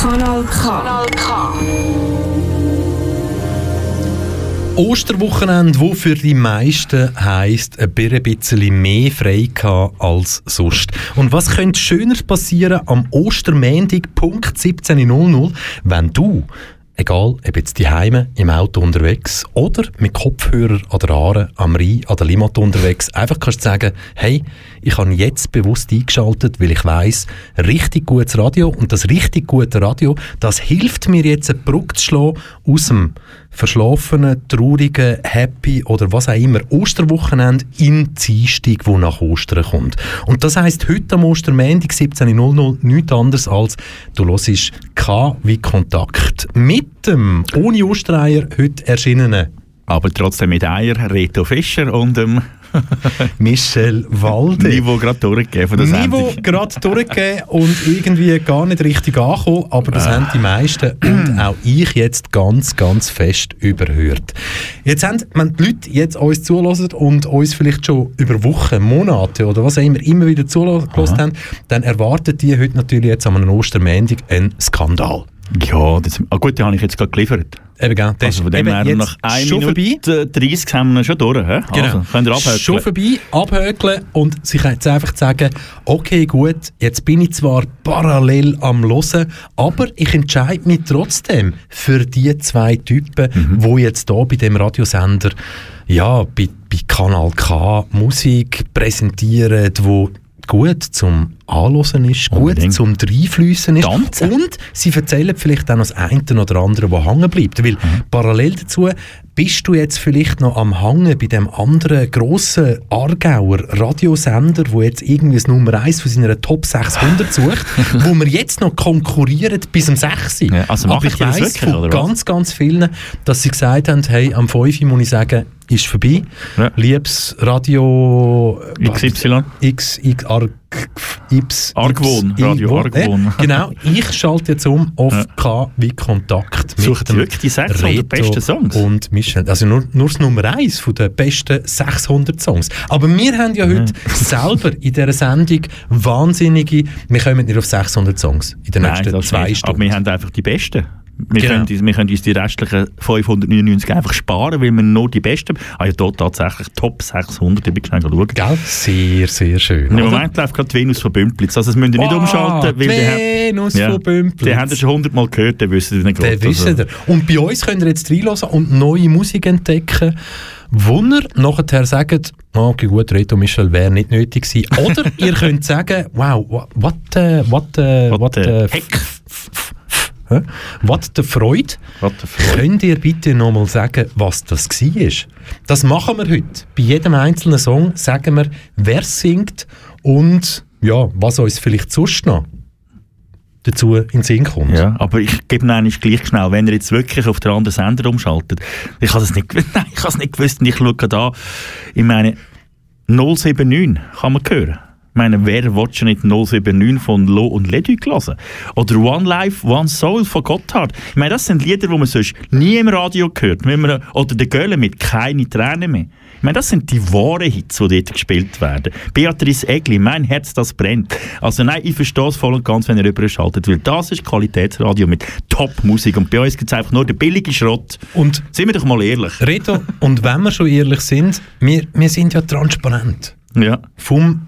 Kanal K. Osterwochenende, wo für die meisten heisst, ein bisschen mehr frei als sonst. Und was könnte schöner passieren am Ostermäntig, Punkt 17.00, wenn du Egal, ob jetzt die Heime im Auto unterwegs oder mit Kopfhörer an der Aare, am Rhein, an der Limmat unterwegs, einfach kannst du sagen, hey, ich habe jetzt bewusst eingeschaltet, weil ich weiß, richtig gutes Radio und das richtig gute Radio, das hilft mir jetzt eine Brücke zu schlagen aus dem verschlafenen, traurigen, happy oder was auch immer Osterwochenende in Dienstag, wo nach Ostern kommt. Und das heisst, heute am Ostermäntig 17.00 nichts anderes als du hörst K wie Kontakt mit dem ohne Ostereier heute erschienenen aber trotzdem mit Eier, Reto Fischer und dem Michel Walde. Niveau gerade durchgegeben von der Niveau gerade durchgegeben und irgendwie gar nicht richtig angekommen, aber das ah. haben die meisten und auch ich jetzt ganz, ganz fest überhört. Jetzt haben, wenn die Leute jetzt uns zulassen und uns vielleicht schon über Wochen, Monate oder was auch immer immer wieder zugelassen haben, dann erwarten die heute natürlich jetzt am Ostermäntig einen Skandal. Ja, das, ah gut, den habe ich jetzt gerade geliefert. Eben, das also von dem her nach 1 Minute 30 haben wir schon durch. He? Genau. Also, könnt ihr abhökeln. Schon vorbei, abhökeln und sich jetzt einfach sagen, okay, gut, jetzt bin ich zwar parallel am Hören, aber ich entscheide mich trotzdem für die zwei Typen, mhm. die jetzt hier bei dem Radiosender ja, bei, bei Kanal K Musik präsentieren, wo gut zum Anhören ist, gut Unbedingt. zum Reinfließen ist. Ganze. Und sie erzählen vielleicht auch noch das eine oder andere, das hängen bleibt. Weil mhm. parallel dazu bist du jetzt vielleicht noch am Hangen bei dem anderen grossen Aargauer Radiosender, wo jetzt irgendwie das Nummer 1 von seiner Top 600 sucht, wo wir jetzt noch konkurrieren bis zum 6. Ja, also Aber ich weiss von ganz, ganz vielen, dass sie gesagt haben, hey, am 5 muss ich sagen, ist vorbei. Ja. Liebes Radio XY. X, X, Arg, Ips, Argwohn, Ips, Radio Argwohn. Äh, genau, ich schalte jetzt um auf ja. K wie Kontakt. Sucht wirklich die 600 besten Songs? Und Michel, also nur, nur das Nummer 1 von den besten 600 Songs. Aber wir haben ja heute ja. selber in dieser Sendung wahnsinnige, wir kommen nicht auf 600 Songs in den nächsten Nein, zwei Stunden. Aber wir haben einfach die besten. Wir, genau. können, wir können uns die restlichen 599 einfach sparen, weil wir nur die besten. Ah ja, dort tatsächlich Top 600, ich bin schnell schauen. Gell? Sehr, sehr schön. Im Moment läuft gerade die Venus von Bümplitz. Also, das müsst ihr nicht oh, umschalten. Weil Venus die, von Bümplitz. Die haben ihr schon hundertmal gehört, dann wissen ihr nicht gerade. wissen also. Und bei uns könnt ihr jetzt reinhören und neue Musik entdecken. Wunder nachher sagen, okay, gut, Reto Michel wäre nicht nötig gewesen. Oder ihr könnt sagen, wow, what, what, uh, what, uh, what, what uh, heck? Was der Freude? Könnt ihr bitte nochmal sagen, was das war? Das machen wir heute. Bei jedem einzelnen Song sagen wir, wer singt und ja, was uns vielleicht sonst noch dazu in den Sinn kommt. Ja, aber ich gebe Ihnen eigentlich gleich schnell, wenn ihr jetzt wirklich auf den anderen Sender umschaltet. Ich habe es nicht, nein, ich habe es nicht gewusst und ich schaue da, ich meine, 079 kann man hören. Ich meine, wer will schon nicht 079 von Lo und Leduc hören? Oder One Life, One Soul von Gotthard. Ich meine, das sind Lieder, die man sonst nie im Radio gehört. Oder der Gölle mit «Keine Tränen mehr». Ich meine, das sind die wahren Hits, die dort gespielt werden. Beatrice Egli, «Mein Herz, das brennt». Also nein, ich verstehe es voll und ganz, wenn ihr überschaltet, weil das ist Qualitätsradio mit Top-Musik. Und bei uns gibt es einfach nur den billigen Schrott. Und sind wir doch mal ehrlich. Reto, und wenn wir schon ehrlich sind, wir, wir sind ja transparent. Ja. Vom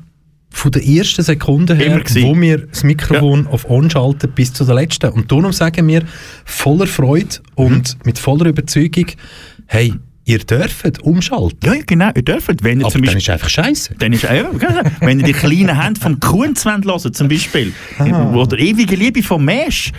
von der ersten Sekunde her, wo wir das Mikrofon ja. auf On schalten, bis zu der letzten. Und darum sagen wir voller Freude und mhm. mit voller Überzeugung, hey, Ihr dürft umschalten. Ja, genau, ihr dürft. Wenn ihr Aber zum Beispiel, dann ist einfach scheiße. Dann ist, ja, genau. wenn ihr die kleinen Hände vom Kunz hören zum Beispiel, ah. oder ewige Liebe vom Mesh,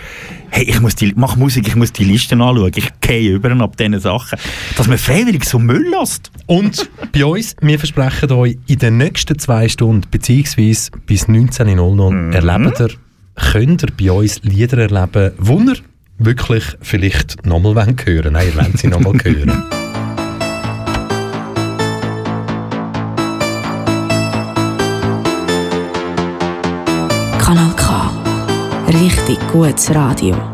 hey, ich muss die, mach Musik, ich muss die Listen anschauen, ich gehe über ab diesen Sachen, dass man freiwillig so Müll lässt. Und bei uns, wir versprechen euch, in den nächsten zwei Stunden, beziehungsweise bis 19.00 mhm. erleben ihr, könnt ihr bei uns Lieder erleben, die ihr wirklich vielleicht nochmal hören Nein, ihr wollt sie nochmal hören. Kanal K. Richtig gutes Radio.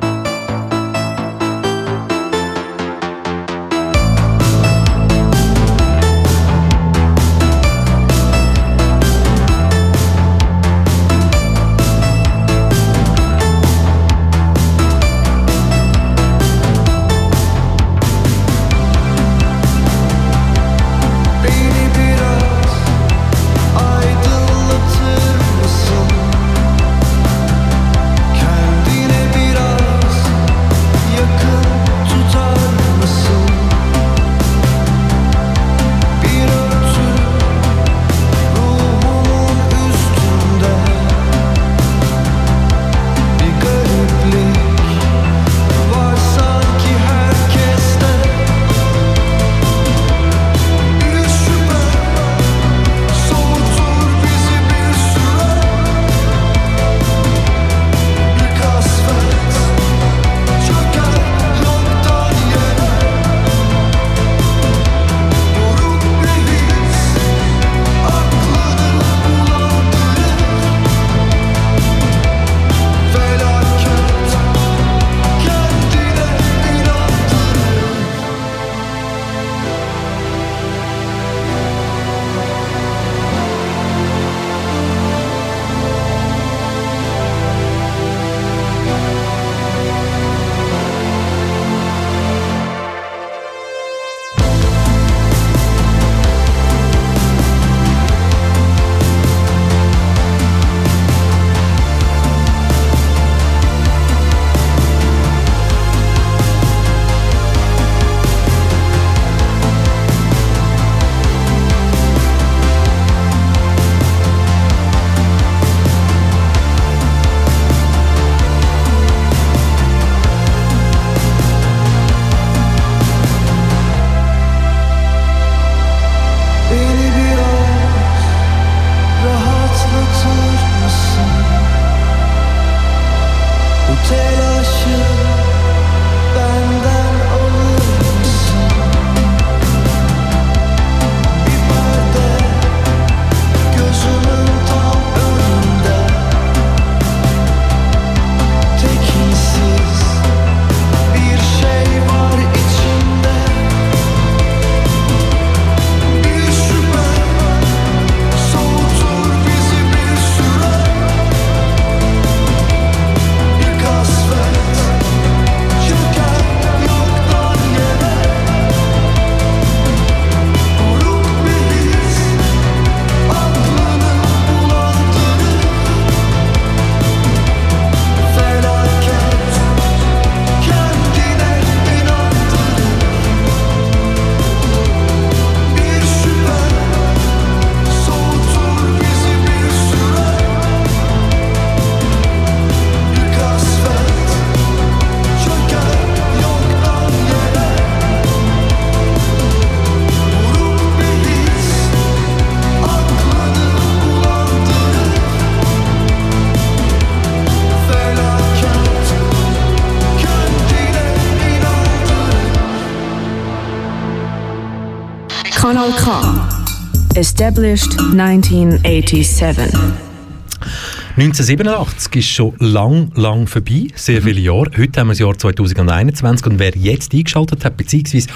Established 1987. 1987 ist schon lang, lang vorbei, sehr viele Jahre. Heute haben wir das Jahr 2021 und wer jetzt eingeschaltet hat, beziehungsweise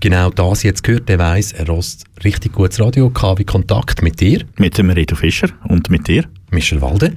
genau das jetzt gehört, der weiß, er rost richtig gutes Radio, KW Kontakt mit dir, Mit dem Reto Fischer und mit dir. Michel Walde.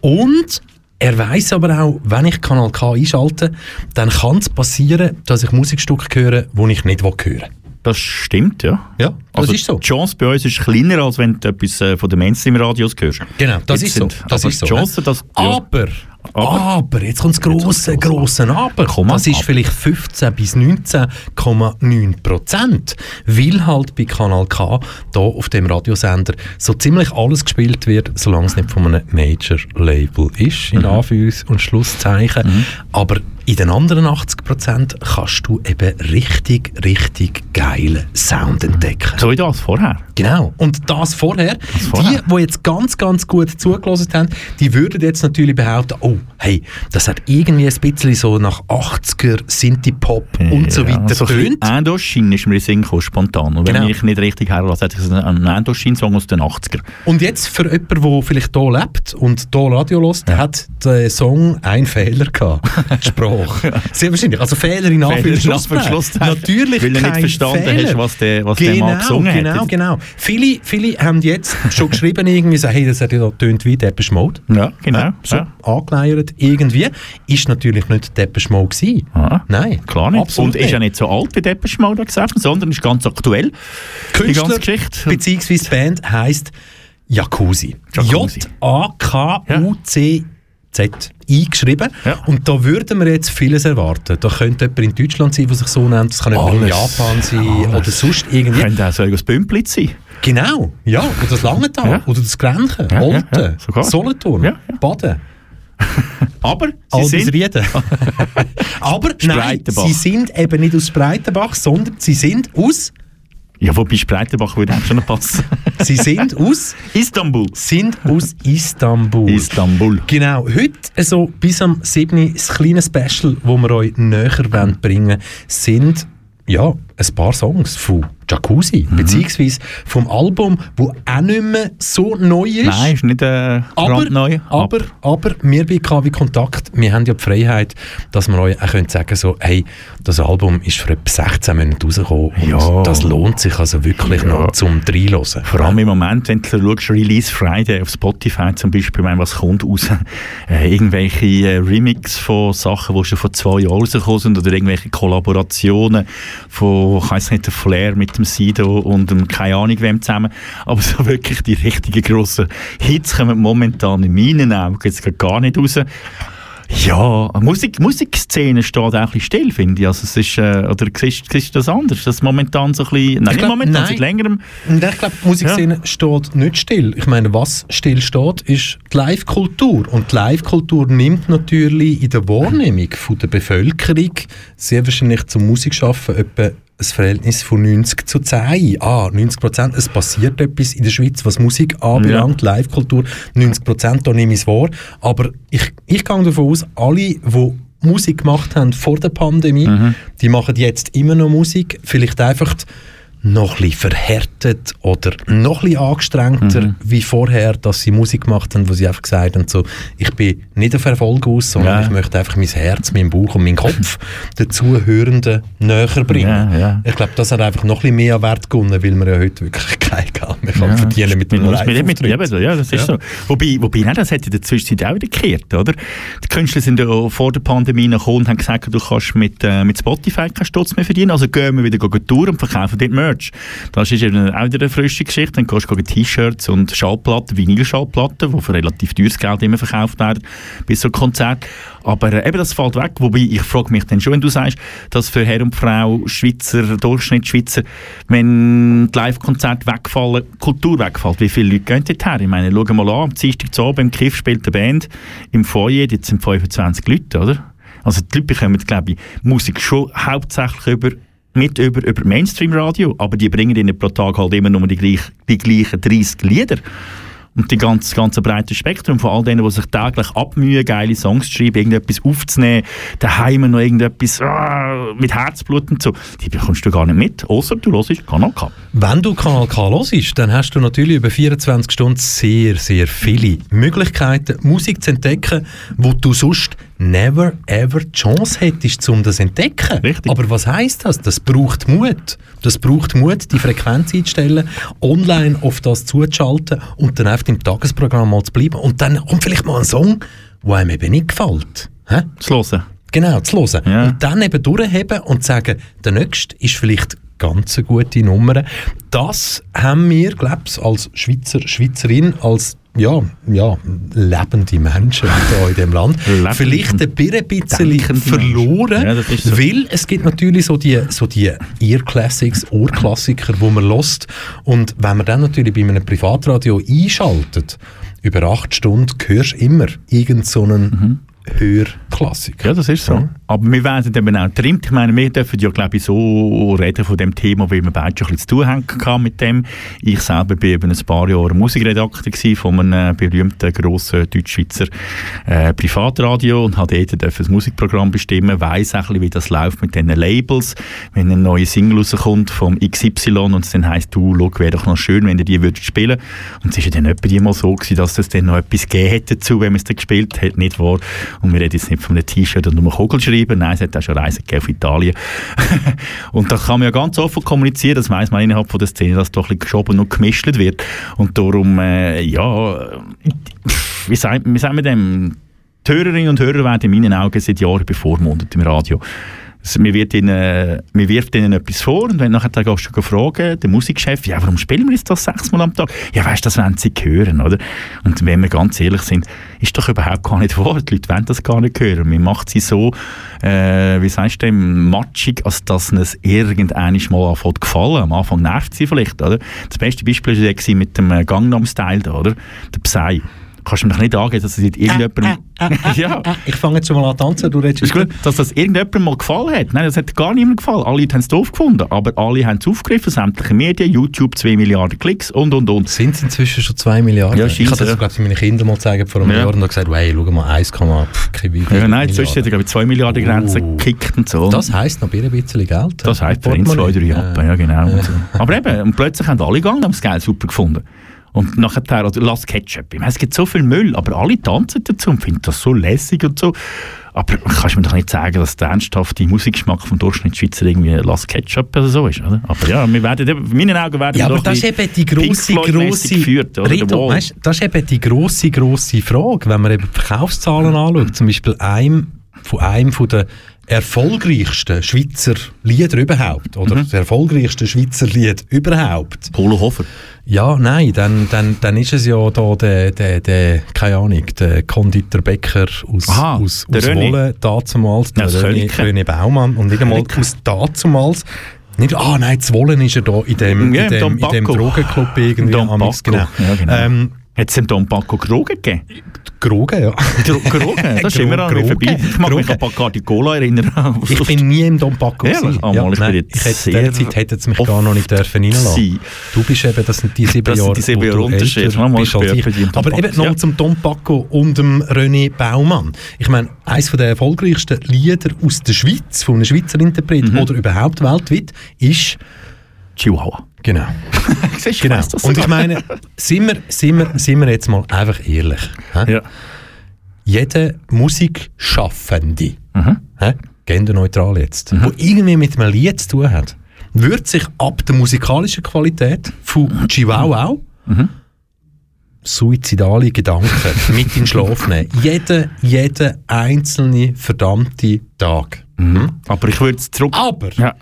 Und er weiß aber auch, wenn ich Kanal K einschalte, dann kann es passieren, dass ich Musikstücke höre, die ich nicht hören will. Das stimmt, ja. Ja, das also ist so. Die Chance bei uns ist kleiner, als wenn du etwas äh, von den Mainstream-Radios hörst. Genau, das Jetzt ist so. sind- Das aber ist so. Chance, dass... ja. Aber, Aber? aber, jetzt kommt das grosse, grosse Aber. Komm das ist ab. vielleicht 15 bis 19,9 Prozent, weil halt bei Kanal K da auf dem Radiosender so ziemlich alles gespielt wird, solange es nicht von einem Major-Label ist, Mhm. in Anführungs- und Schlusszeichen. Aber in den anderen 80 Prozent kannst du eben richtig, richtig geilen Sound entdecken. So wie das vorher. Genau. Und das vorher, vorher. die, die jetzt ganz, ganz gut zugelassen haben, die würden jetzt natürlich behaupten, oh, hey, das hat irgendwie ein bisschen so nach 80er, Synthie-Pop und so weiter so tönt. Endoschien ist mir in Sinn gekommen, spontan. Und wenn Genau. ich nicht richtig herlasse, hätte ich gesagt, ein Endoschien-Song aus den 80er. Und jetzt für jemanden, der vielleicht hier lebt und hier Radio hört, hat der Song einen Fehler gehabt. Sprache. Sehr wahrscheinlich. Also Fehler in Anführungs- Anführungszeichen. Natürlich Weil du nicht verstanden Fehler. hast, was der, was der genau, Mann gesungen genau, hat. Genau, Viele, viele haben jetzt schon geschrieben, irgendwie so, hey, das hat ja tönt wie Depeche Mode. Ja, genau. Ja, so Ja. angeleiert irgendwie. Ist natürlich nicht Depeche Mode gewesen. Ah, Nein, Klar nicht. Absolut und ist ja nicht so alt wie Depeche Mode gesagt, sondern ist ganz aktuell. Die Künstler ganze Geschichte. beziehungsweise Band heisst Jacuzzi. Jacuzzi. J-A-K-U-C-Z eingeschrieben. Ja. Und da würden wir jetzt vieles erwarten. Da könnte jemand in Deutschland sein, der sich so nennt. Das kann jemand in Alles. Japan sein oder sonst irgendwie. Könnte auch so ein Bümplitz sein. Genau, ja. Oder das Langenthal, Ja. oder das Grenchen, Ja, Olten, ja. Solothurn. Baden. Aber sie sind... Rieden. Aber nein, sie sind eben nicht aus Breitenbach, sondern sie sind aus, Ja, wobei Spreitenbach würde eigentlich schon passen. sie sind aus, Istanbul. sind aus Istanbul. Istanbul. Genau, heute also bis am 7. das kleine Special, wo wir euch näher wollen bringen sind ja, ein paar Songs von Jacuzzi, Mhm. beziehungsweise vom Album, wo auch nicht mehr so neu ist. Nein, ist nicht äh, Aber, brandneu. aber, aber wir bei KW Kontakt, wir haben ja die Freiheit, dass wir euch auch können sagen so, hey, das Album ist vor etwa 16 Monaten rausgekommen und Ja. das lohnt sich also wirklich Ja. noch zum Reinhören. Vor allem im Moment, wenn du schaust, Release Friday auf Spotify zum Beispiel, meine, was kommt raus? Äh, irgendwelche äh, Remix von Sachen, die schon vor zwei Jahren rausgekommen sind oder irgendwelche Kollaborationen von, ich weiss nicht, der Flair mit dem Sido und dem, keine Ahnung wem zusammen. Aber so wirklich die richtigen grossen Hits kommen momentan in meinen Augen jetzt gar nicht raus. Ja, Musik, Musikszene steht auch ein bisschen still, finde ich. Also es ist, äh, oder siehst, siehst du das anders? Das momentan so ein bisschen, nein, glaub, momentan, nein. seit längerem, ich glaube, die Musikszene steht nicht still. Ich meine, was still steht, ist die Live-Kultur. Und die Live-Kultur nimmt natürlich in der Wahrnehmung von der Bevölkerung sehr wahrscheinlich zum Musikschaffen etwa ein Verhältnis von 90 zu 10. Ah, 90 Prozent, es passiert etwas in der Schweiz, was Musik anbelangt, Live-Kultur, 90 Prozent, da nehme ich es wahr. Aber ich, ich gehe davon aus, alle, die Musik gemacht haben vor der Pandemie, die machen jetzt immer noch Musik, vielleicht einfach noch ein verhärtet oder noch ein angestrengter Mhm. wie vorher, dass sie Musik gemacht haben, wo sie einfach gesagt haben, so, ich bin nicht auf Erfolg aus, sondern Ja. ich möchte einfach mein Herz, meinen Bauch und meinen Kopf den Zuhörenden näher bringen. Ja, ja. Ich glaube, das hat einfach noch ein mehr Wert gewonnen, weil man ja heute wirklich kein Geld mehr kann verdienen mit einem mit, mit, ja, das ist so. Wobei, wobei nein, das hat in der Zwischenzeit auch wieder gekehrt, oder? Die Künstler sind ja vor der Pandemie noch gekommen und haben gesagt, du kannst mit, äh, mit Spotify keinen Stutz mehr verdienen, also gehen wir wieder gehen Tour und verkaufen dort Merch. Das ist eben auch wieder eine frische Geschichte. Dann gehst du T-Shirts und Schallplatten, Vinylschallplatten, die für relativ teures Geld immer verkauft werden, bis so Konzert. Aber äh, eben, das fällt weg. Wobei, ich frage mich dann schon, wenn du sagst, dass für Herr und Frau, Schweizer, Durchschnittsschweizer, wenn die Live-Konzerte wegfallen, Kultur wegfällt, wie viele Leute gehen dort her? Ich meine, schau mal an, am Dienstag zu im Kiff spielt eine Band im Foyer, jetzt sind 25 Leute, oder? Also die Leute bekommen, glaube ich, Musik schon hauptsächlich über nicht über, über Mainstream-Radio, aber die bringen ihnen pro Tag halt immer nur die, gleich, die gleichen 30 Lieder. Und die ganze, ganze breite Spektrum von all denen, die sich täglich abmühen, geile Songs zu schreiben, irgendetwas aufzunehmen, daheim noch irgendetwas ah, mit Herzblut und so, die bekommst du gar nicht mit, außer du hörst Kanal K. Wenn du Kanal K hörst, dann hast du natürlich über 24 Stunden sehr, sehr viele Möglichkeiten, Musik zu entdecken, wo du sonst never ever die Chance hättest, um das zu entdecken. Richtig. Aber was heißt das? Das braucht Mut. Das braucht Mut, die Frequenz einzustellen, online auf das zuzuschalten und dann einfach im Tagesprogramm mal zu bleiben. Und dann kommt vielleicht mal ein Song, der einem eben nicht gefällt. Hä? Zu hören. Genau, zu hören. Ja. Und dann eben durchheben und sagen, der nächste ist vielleicht ganz eine gute Nummer. Das haben wir, glaube ich, als Schweizer, Schweizerin, als ja, ja, lebende Menschen hier in diesem Land, Lebende, vielleicht ein bisschen verloren. Ja, so. weil es gibt natürlich so die, so die Ear-Classics, Ohrklassiker, die man lost und wenn man dann natürlich bei einem Privatradio einschaltet, über acht Stunden hörst du immer irgendeinen so einen Hörklassiker. Ja, das ist so. Ja. Aber wir werden eben auch trimmt. Ich meine, wir dürfen ja, glaube ich, so reden von dem Thema, weil wir beide schon ein bisschen zu tun haben mit dem. Ich selber bin eben ein paar Jahre Musikredakteur gewesen von einem äh, berühmten, grossen Deutschschweizer äh, Privatradio und habe dort das Musikprogramm bestimmen, weiss auch ein bisschen, wie das läuft mit diesen Labels. Wenn eine neue Single rauskommt vom XY und es dann heisst, du, schau, wäre doch noch schön, wenn ihr die würdet spielen. Und es ist ja dann etwa mal so gewesen, dass es dann noch etwas gegeben hätte dazu, wenn man es dann gespielt hat, nicht wahr? Und wir reden jetzt nicht von einem T-Shirt und einem Kugel schreiben, nein, es hat auch schon Reisen gegeben auf Italien. und da kann man ja ganz offen kommunizieren, das weiss man innerhalb von der Szene, dass doch ein bisschen geschoben und gemischt wird. Und darum, äh, ja, wie sagen wir dem? Die Hörerinnen und Hörer werden in meinen Augen seit Jahren bevormundet im Radio. Also, mir, wird ihnen, mir wirft ihnen etwas vor und wenn nachher dann gehst du fragen, der Musikchef, ja, warum spielen wir jetzt das sechsmal am Tag? Ja, weißt du, das wollen sie hören, oder? Und wenn wir ganz ehrlich sind, ist doch überhaupt gar nicht wahr. Die Leute wollen das gar nicht hören. Man macht sie so, äh, wie sagst du matschig, als dass es irgendwann mal anfängt gefallen. Am Anfang nervt sie vielleicht, oder? Das beste Beispiel war mit dem äh, Gangnam-Style da, oder? Der Psy. Kannst du mir doch nicht angeben, dass es irgendjemandem... ja. Ich fange jetzt schon mal an tanzen, du redest Ist gut, dass das irgendjemandem mal gefallen hat. Nein, das hat gar niemandem gefallen. Alle haben es doof gefunden, aber alle haben es aufgegriffen, sämtliche Medien, YouTube, 2 Milliarden Klicks und, und, und. Sind es inzwischen schon 2 Milliarden? Ja, ich habe das, ja. glaube ich, meinen Kindern mal gezeigt vor einem Ja. Jahr und habe gesagt, hey, schau mal, 1, pff, keine Ja, nein, inzwischen hat er, glaube ich, 2 Milliarden Grenzen Oh. gekickt und so. Das heisst noch ein bisschen Geld. Das heisst für ihn zwei, drei Jappen, ja genau. So. Aber eben, und plötzlich haben alle Gang das Geld super gefunden. Und nachher, also Lass Ketchup. Ich meine, es gibt so viel Müll, aber alle tanzen dazu und finden das so lässig und so. Aber kannst du mir doch nicht sagen, dass der ernsthafte Musikgeschmack vom Durchschnittsschweizer irgendwie Lass Ketchup oder so ist, oder? Aber ja, wir werden, in meinen Augen werden Ja, wir aber doch das ist eben die grosse, grosse... geführt, oder? Der Rito, weißt, das ist eben die grosse, grosse Frage, wenn man eben Verkaufszahlen anschaut. Zum Beispiel einem, von einem von der erfolgreichsten Schweizer Lieder überhaupt, oder Mhm. das erfolgreichste Schweizer Lied überhaupt. Polo Hofer. Ja, nein, dann, dann, dann ist es ja da der, der, der keine Ahnung, der Konditor Bäcker aus, Aha, aus, der aus. Wolle, dazumals, der Ja, Kölnke. René Baumann und Kölnke. aus dazumals. Nicht, ah nein, zu Wollen ist er da in dem, Ja, in dem, in dem. Drogenclub irgendwie. Don amigs. Genau. Ja, genau. Ähm, Hat es dem Don Paco Drogen gegeben? Grogen, ja. Drogen? Das ist immer an mir vorbei. Ich mag mich an Bacardi Cola erinnern. Ich bin nie im Don Paco Ehrlich? Ah, mal, ich bin nein, jetzt ich hätte, es mich gar noch nicht dürfen reinlassen. Du bist eben, das sind die sieben Das sind Jahre, die sieben Jahre Unterschied. Aber eben noch Ja. zum Don Paco und dem René Baumann. Ich meine, eines der erfolgreichsten Lieder aus der Schweiz, von einem Schweizer Interpret Mhm. oder überhaupt weltweit, ist Chihuahua. Genau. Siehst genau. Und ich meine, sind wir, sind, wir, sind wir jetzt mal einfach ehrlich. hä? Ja. Jeder Musikschaffende, Mhm. genderneutral jetzt, wo irgendwie mit einem Lied zu tun hat, wird sich ab der musikalischen Qualität von Chihuahua Mhm. suizidale Gedanken mit in den Schlaf nehmen. Jeden, jeden einzelne verdammte Tag. Mhm. Aber ich würde es zurück... Aber, Ja.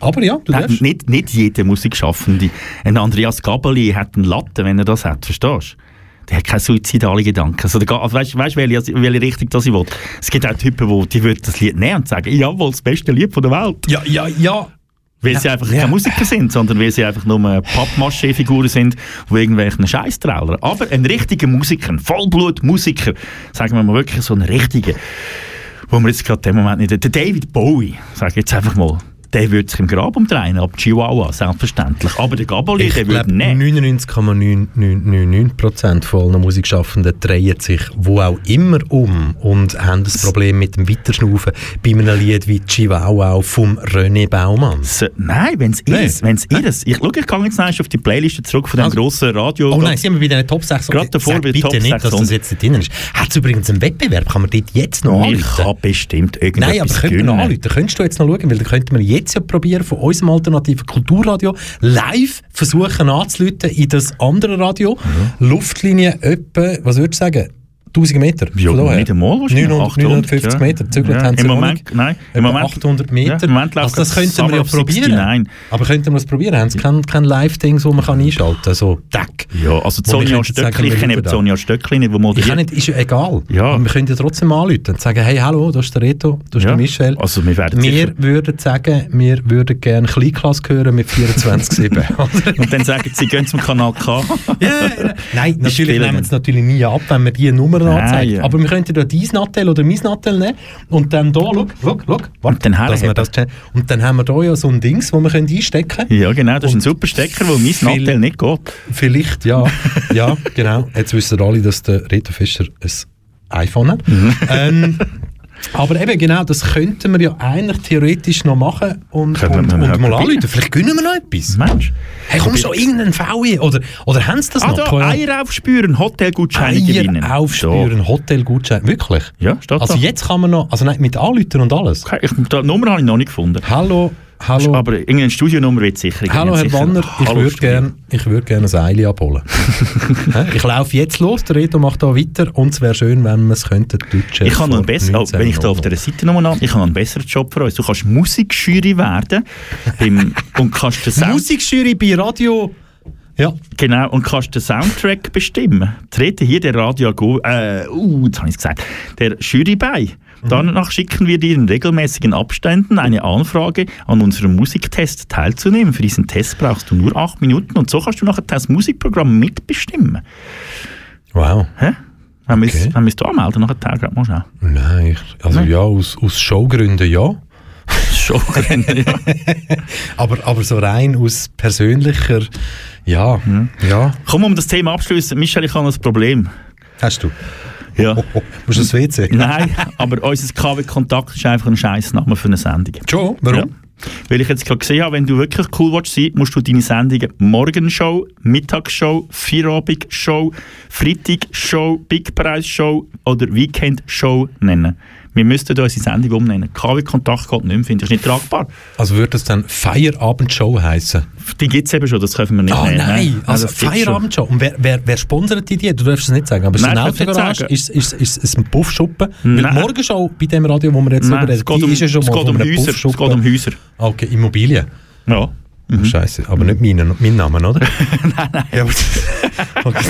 Aber ja, du darfst. nicht, nicht jeder Musikschaffende. Ein Andreas Gabeli hat einen Latte, wenn er das hat, verstehst du? Der hat keine suizidale Gedanken. Also, also weißt du, welche, welche Richtung das ich will? Es gibt auch Typen, die, die würden das Lied nehmen und sagen, jawohl, das beste Lied von der Welt. Ja, ja, ja. Weil Ja, sie einfach ja. keine Musiker sind, sondern weil sie einfach nur Pappmaché-Figuren sind, die irgendwelchen Scheiß trailern. Aber ein richtiger Musiker, ein Vollblut-Musiker, sagen wir mal wirklich so ein richtiger, wo wir jetzt gerade dem Moment nicht, der David Bowie, sage ich jetzt einfach mal, der würde sich im Grab umdrehen, ab Chihuahua, selbstverständlich. Aber der Gaboli, Ich der würde nicht. 99,999% von allen Musikschaffenden drehen sich wo auch immer um und haben das Problem mit dem Weiterschnaufen bei einem Lied wie Chihuahua vom René Baumann. So, nein, wenn es ihres, wenn's ihres, ich schau, ich gehe jetzt auf die Playliste zurück von dem Also- grossen Radio. Oh nein, sind wir bei den Top 6? Gerade davor Sag bei bitte Top nicht, dass das 600. jetzt nicht drin ist. Hat es übrigens einen Wettbewerb? Kann man dort jetzt noch ich anrufen? kann bestimmt irgendetwas Nein, aber könnten wir noch anrufen? Könntest du jetzt noch schauen? Weil dann könnten wir jetzt ja probieren, von unserem alternativen Kulturradio live versuchen anzurufen in das andere Radio. Mhm. Luftlinie etwa, was würdest du sagen? 1000 Meter? Ja, nicht einmal wahrscheinlich. 900, 950 ja. Meter. Zügelt Ja, haben sie im Moment- nein, im Moment- 800 Meter. Ja, Moment also das könnten wir ja probieren. 69. Aber könnten wir das probieren? Haben sie kein, kein Live-Ding, wo man kann einschalten kann? So, tack. Ja, also Sonja Stöckli, ich kenne da. Sonja Stöckli nicht, die Ich moderiert. kann nicht, ist ja egal. Ja. Aber wir können ja trotzdem anrufen und sagen, hey, hallo, da ist der Reto, da ist Ja. der Michel. Also wir werden wir sicher- würden sagen, wir würden gerne Kleinklasse hören mit 24-7. oder? Und dann sagen sie, gehen zum Kanal K. Ja, ja. Nein, natürlich nehmen es natürlich nie ab, wenn wir die Nummer anzeigen. ja. Aber wir könnten da dein Nattel oder mein Nattel nehmen und dann da, schau, schau, schau, warte, Und dann dass wir das, und dann haben wir da ja so ein Dings, wo wir können einstecken können. Ja, genau, das ist ein Und super Stecker, wo mein Nattel nicht geht. Vielleicht, ja. ja, genau. Jetzt wissen alle, dass der Reto Fischer ein iPhone hat. Mhm. ähm, aber eben genau, das könnten wir ja eigentlich theoretisch noch machen und, und, mal und mal anrufen. Vielleicht gönnen wir noch etwas. Mensch. Hey, komm schon, irgendeinen VW. Oder, oder haben sie das Ah, noch? da, Eier aufspüren, Hotelgutscheine gewinnen. Eier aufspüren, Hotelgutschein. Wirklich? Ja, steht Also da. jetzt kann man noch, also nein, mit Anrufen und alles. Okay, ich, die Nummer habe ich noch nicht gefunden. Hallo, hallo. Aber irgendeine Studionummer wird sicher. Hallo Herr sicher- Wanner, ich würde gerne würd gern ein Eili abholen. Ich laufe jetzt los, der Reto macht da weiter und es wäre schön, wenn wir es könnten deutschen. Ich habe noch einen besseren, oh, wenn ich da auf 19.00. der Seite nochmal an, ich habe einen besseren Job für uns. Du kannst Musikjury werden beim, und kannst den Sound, Musikjury bei Radio... Ja, genau, und kannst den Soundtrack bestimmen. Trete hier der Radio Go, äh, uh, jetzt habe ich es gesagt, der Jury bei. Danach schicken wir dir in regelmäßigen Abständen eine Anfrage, an unserem Musiktest teilzunehmen. Für diesen Test brauchst du nur acht Minuten und so kannst du nachher das Musikprogramm mitbestimmen. wow. Hä? Wir Okay. es da anmelden, nachher gerade mal schnell. Nein, ich, also Nein. ja, aus, aus Showgründen ja. Schon. ja. Aber, aber so rein aus persönlicher... Ja, ja. Komm, um das Thema abschließen. Michel, ich habe ein Problem. Hast du? Ja. Oh, oh. Musst du das WC? Nein, aber unser KW Kontakt ist einfach ein scheiß Name für eine Sendung. Schon? Warum? Ja. Weil ich jetzt gerade gesehen habe, wenn du wirklich cool willst sein, musst du deine Sendungen Morgenshow, Mittagsshow, Vierabend-Show, Freitag-Show, Big Preis-Show oder Weekend-Show nennen. Wir müssten unsere Sendung umnennen. KW Kontakt geht nicht mehr, finde ich. ist nicht tragbar. Also würde das dann Feierabendshow heißen? Die gibt es eben schon, das können wir nicht Ah nennen. nein, also das gibt's schon. Feierabend schon. Und wer, wer, wer sponsert die? Du darfst es nicht sagen, aber ist es nicht Autogarage? Ist, ist, ist, ist es ein Puffschuppen? Weil Nein. die Morgenshow bei dem Radio, wo wir jetzt Nein, es reden, geht um, ist ja schon es mal geht um Häuser. Es geht um Häuser. Okay, Immobilien. Ja. Mhm. Scheiße, aber nicht mein, mein Name, oder? nein, nein. Ja, aber, okay.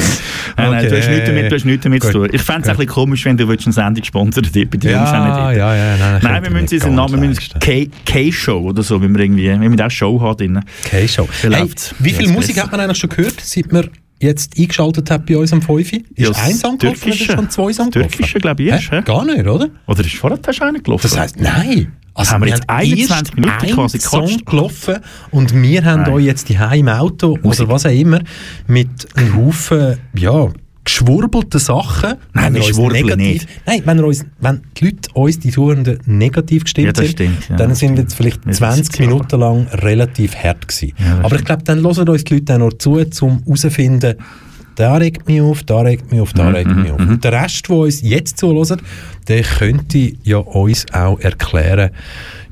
Nein, nein, du hast nichts damit, du hast nichts damit zu Gut. tun. Ich fände es ein bisschen komisch, wenn du eine Sendung sponsern würdest, bei dir Ja, ist auch nicht ja, ja, nein, Nein, wir müssen unseren Namen, wir müssen K-Show oder so, wie wir irgendwie, wie wir auch Show haben drin. K-Show. Wie Hey, wie viel ist Musik besser. hat man eigentlich schon gehört, seit man jetzt eingeschaltet hat bei uns am 5? Ist Ja, ein Song gelaufen oder ist schon zwei Songs Türkische, glaube ich, Hä? hä? Gar nicht, oder? Oder ist vorher schon einer gelaufen? Das heisst, nein. Also Haben wir jetzt haben 21 erst Minuten quasi Song gelaufen und wir haben Nein. euch jetzt die im Auto Musik. oder was auch immer mit einem Haufen, ja, geschwurbelten Sachen. Nein, wir schwurbeln negativ, nicht. Nein, wenn, uns, wenn die Leute uns, die Tourenden, negativ gestimmt Ja, stimmt, ja, dann sind wir jetzt vielleicht Wir 20 wissen es aber. Minuten lang relativ hart gewesen. Ja, aber ich glaube, dann hören uns die Leute auch noch zu, um herauszufinden, da regt mich auf, da regt mich auf, Mhm, da regt mich auf. Und der Rest, der uns jetzt zuhört, der könnte ja uns auch erklären,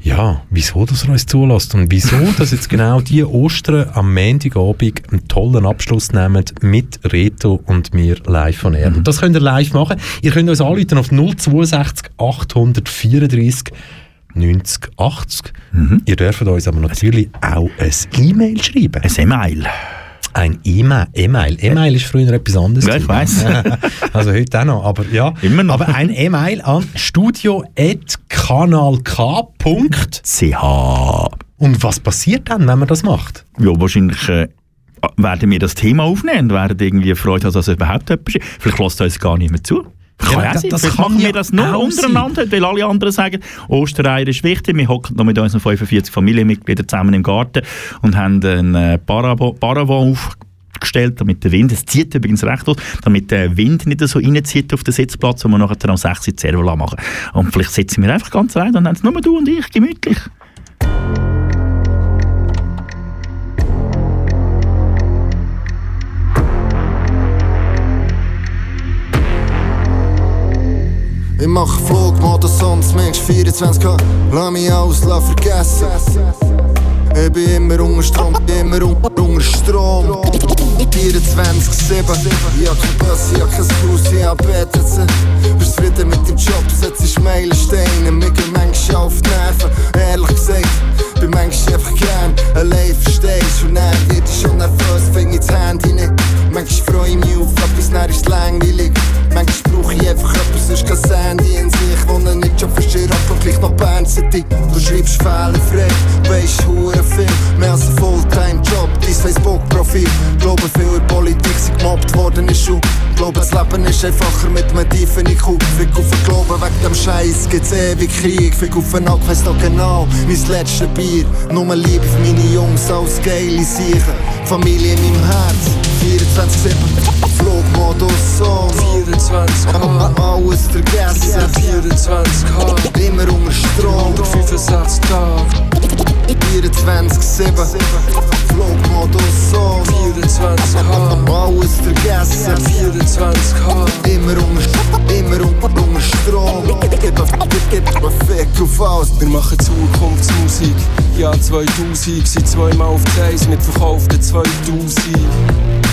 ja, wieso das er uns zulässt und wieso dass jetzt genau die Ostern am Montagabend einen tollen Abschluss nehmen mit Reto und mir live von Air. Und das könnt ihr live machen. Ihr könnt uns anrufen auf 062 834 90 80. Ihr dürft uns aber natürlich auch ein E-Mail schreiben. Ein E-Mail. Ein E-Mail. E-Mail. E-Mail ist früher etwas anderes. Ja, ich weiss. also heute auch noch, aber ja. Immer noch. Aber ein E-Mail an studio.kanalk. CH. Und was passiert dann, wenn man das macht? Ja, wahrscheinlich äh, werden wir das Thema aufnehmen und werden irgendwie Freude haben, dass es überhaupt jemand ist. Vielleicht lässt uns gar nicht mehr zu. Kann Ja, sein. das Vielleicht kann machen wir das nur untereinander, weil alle anderen sagen, Ostereier ist wichtig. Wir hocken noch mit unseren 45 Familienmitgliedern zusammen im Garten und haben einen äh, Paravent aufgestellt, damit der Wind, es zieht übrigens recht aus, damit der Wind nicht so reinzieht auf den Sitzplatz, wo wir nachher dann um 6 Uhr die Servola machen. Und vielleicht sitzen wir einfach ganz allein und haben es nur du und ich, gemütlich. Ich mache Flugmodus, sonst Mensch 24K. Lass mich alles lass vergessen. Ich bin immer unter Strom, immer un unter Strom. 24-7. Ich hab kein Bus, ich hab kein Haus, ich hab BTC. Bist zufrieden mit dem Job, setzt Meilensteine. Mir gehen manchmal auf die Nerven, ehrlich gesagt. Bin manchmal einfach gern allein, verstehst Und dann wird ich schon nervös, fäng ich das Handy nicht. Manchmal freu ich mich auf etwas, dann ist es langweilig. Manchmal brauch ich einfach etwas, sonst kein Sandy in sich. Wohne nicht schon verstehe, aber gleich noch Bern City. Du schreibst fehlerfrei, weisst hure viel. Mehr als ein Fulltime-Job, dein Facebook-Profil. Glaube viel in Politik, sie gemobbt worden ist schon. Glaube das Leben ist einfacher mit einem tiefen IQ. Fick auf den Glauben, wegen dem Scheiß gibt's ewig Krieg. Fick auf den Nack, weiss noch genau, mein letztes Bier. Nur Liebe für meine Jungs, alles geile Siechen. Familie in meinem Herz, 24-7. Flugmodus on. 24K, Alles vergessen. 24K, Immer unter Strom. 65 Tage, 24-7. Flugmodus on. 24K, Alles vergessen. 24K, Immer unter, immer unter, Strom. Gib ein Fick auf alles. wir machen Zukunftsmusik. Jahr 2000, sind zweimal auf die Eis mit verkauften 2000.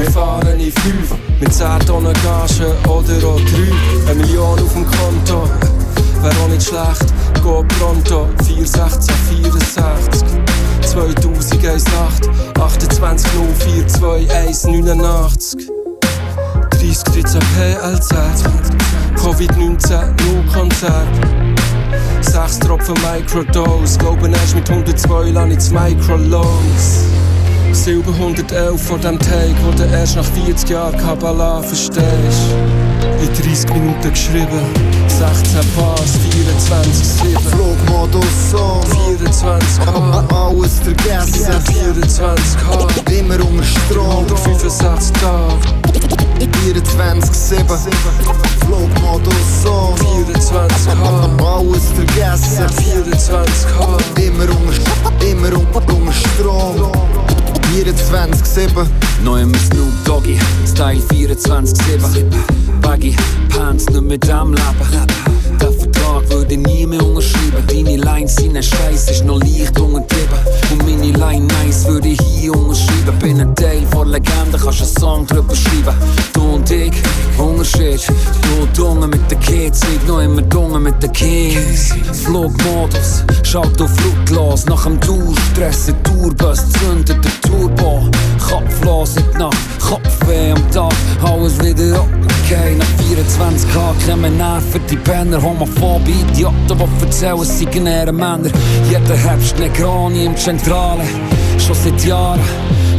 Wir fahren in 5 mit 10 Tonnen Gage oder auch 3. Eine Million auf dem Konto, wär auch nicht schlecht. Go pronto, 416, 64. 2001 Nacht, 28 042 189. 30 13 PLZ, Covid-19, null Konzert. Sechs Tropfen Microdose, glauben erst mit 102 lang ins Microlows. Silber 111 vor dem Take, wo du erst nach 40 Jahren Kabbalah verstehst. In 30 Minuten geschrieben, 16 Bars, 24, 7, Flugmodus on. 24K, Alles vergessen. 24K, Immer unter Strom. 65 Tage, 24-7. Flugmodus on. 24K, Alles vergessen. 24K, Immer unter, immer unter Strom. 24-7. Neu im Snoop Doggy, Style 24-7. Baggy, Pants nicht mit dem Leben. Der Vertrag würde nie mehr unterschreiben. Deine Lines sind ein Scheiß, ist noch leicht untertrieben. Und meine Line nice würde ich hier unterschreiben. Bin ein Teil von Legende, kannst einen Song drüber schreiben. Du und ich, Unterschied. Du Dunge mit den Kids, ich noch immer Dunge mit den Kings. Flugmodus, schalt auf Fluglos. Nach dem Tourstress, der Tourbus zündet der Turbo. Kopflos in die Nacht, Kopfweh am Tag, alles wieder okay. Nach 24K kommen Nerven, die Penner, homophobe Idioten, die erzählen, es seien eher Männer. Jeder Herbst Negroni im Zentrale, schon seit Jahren.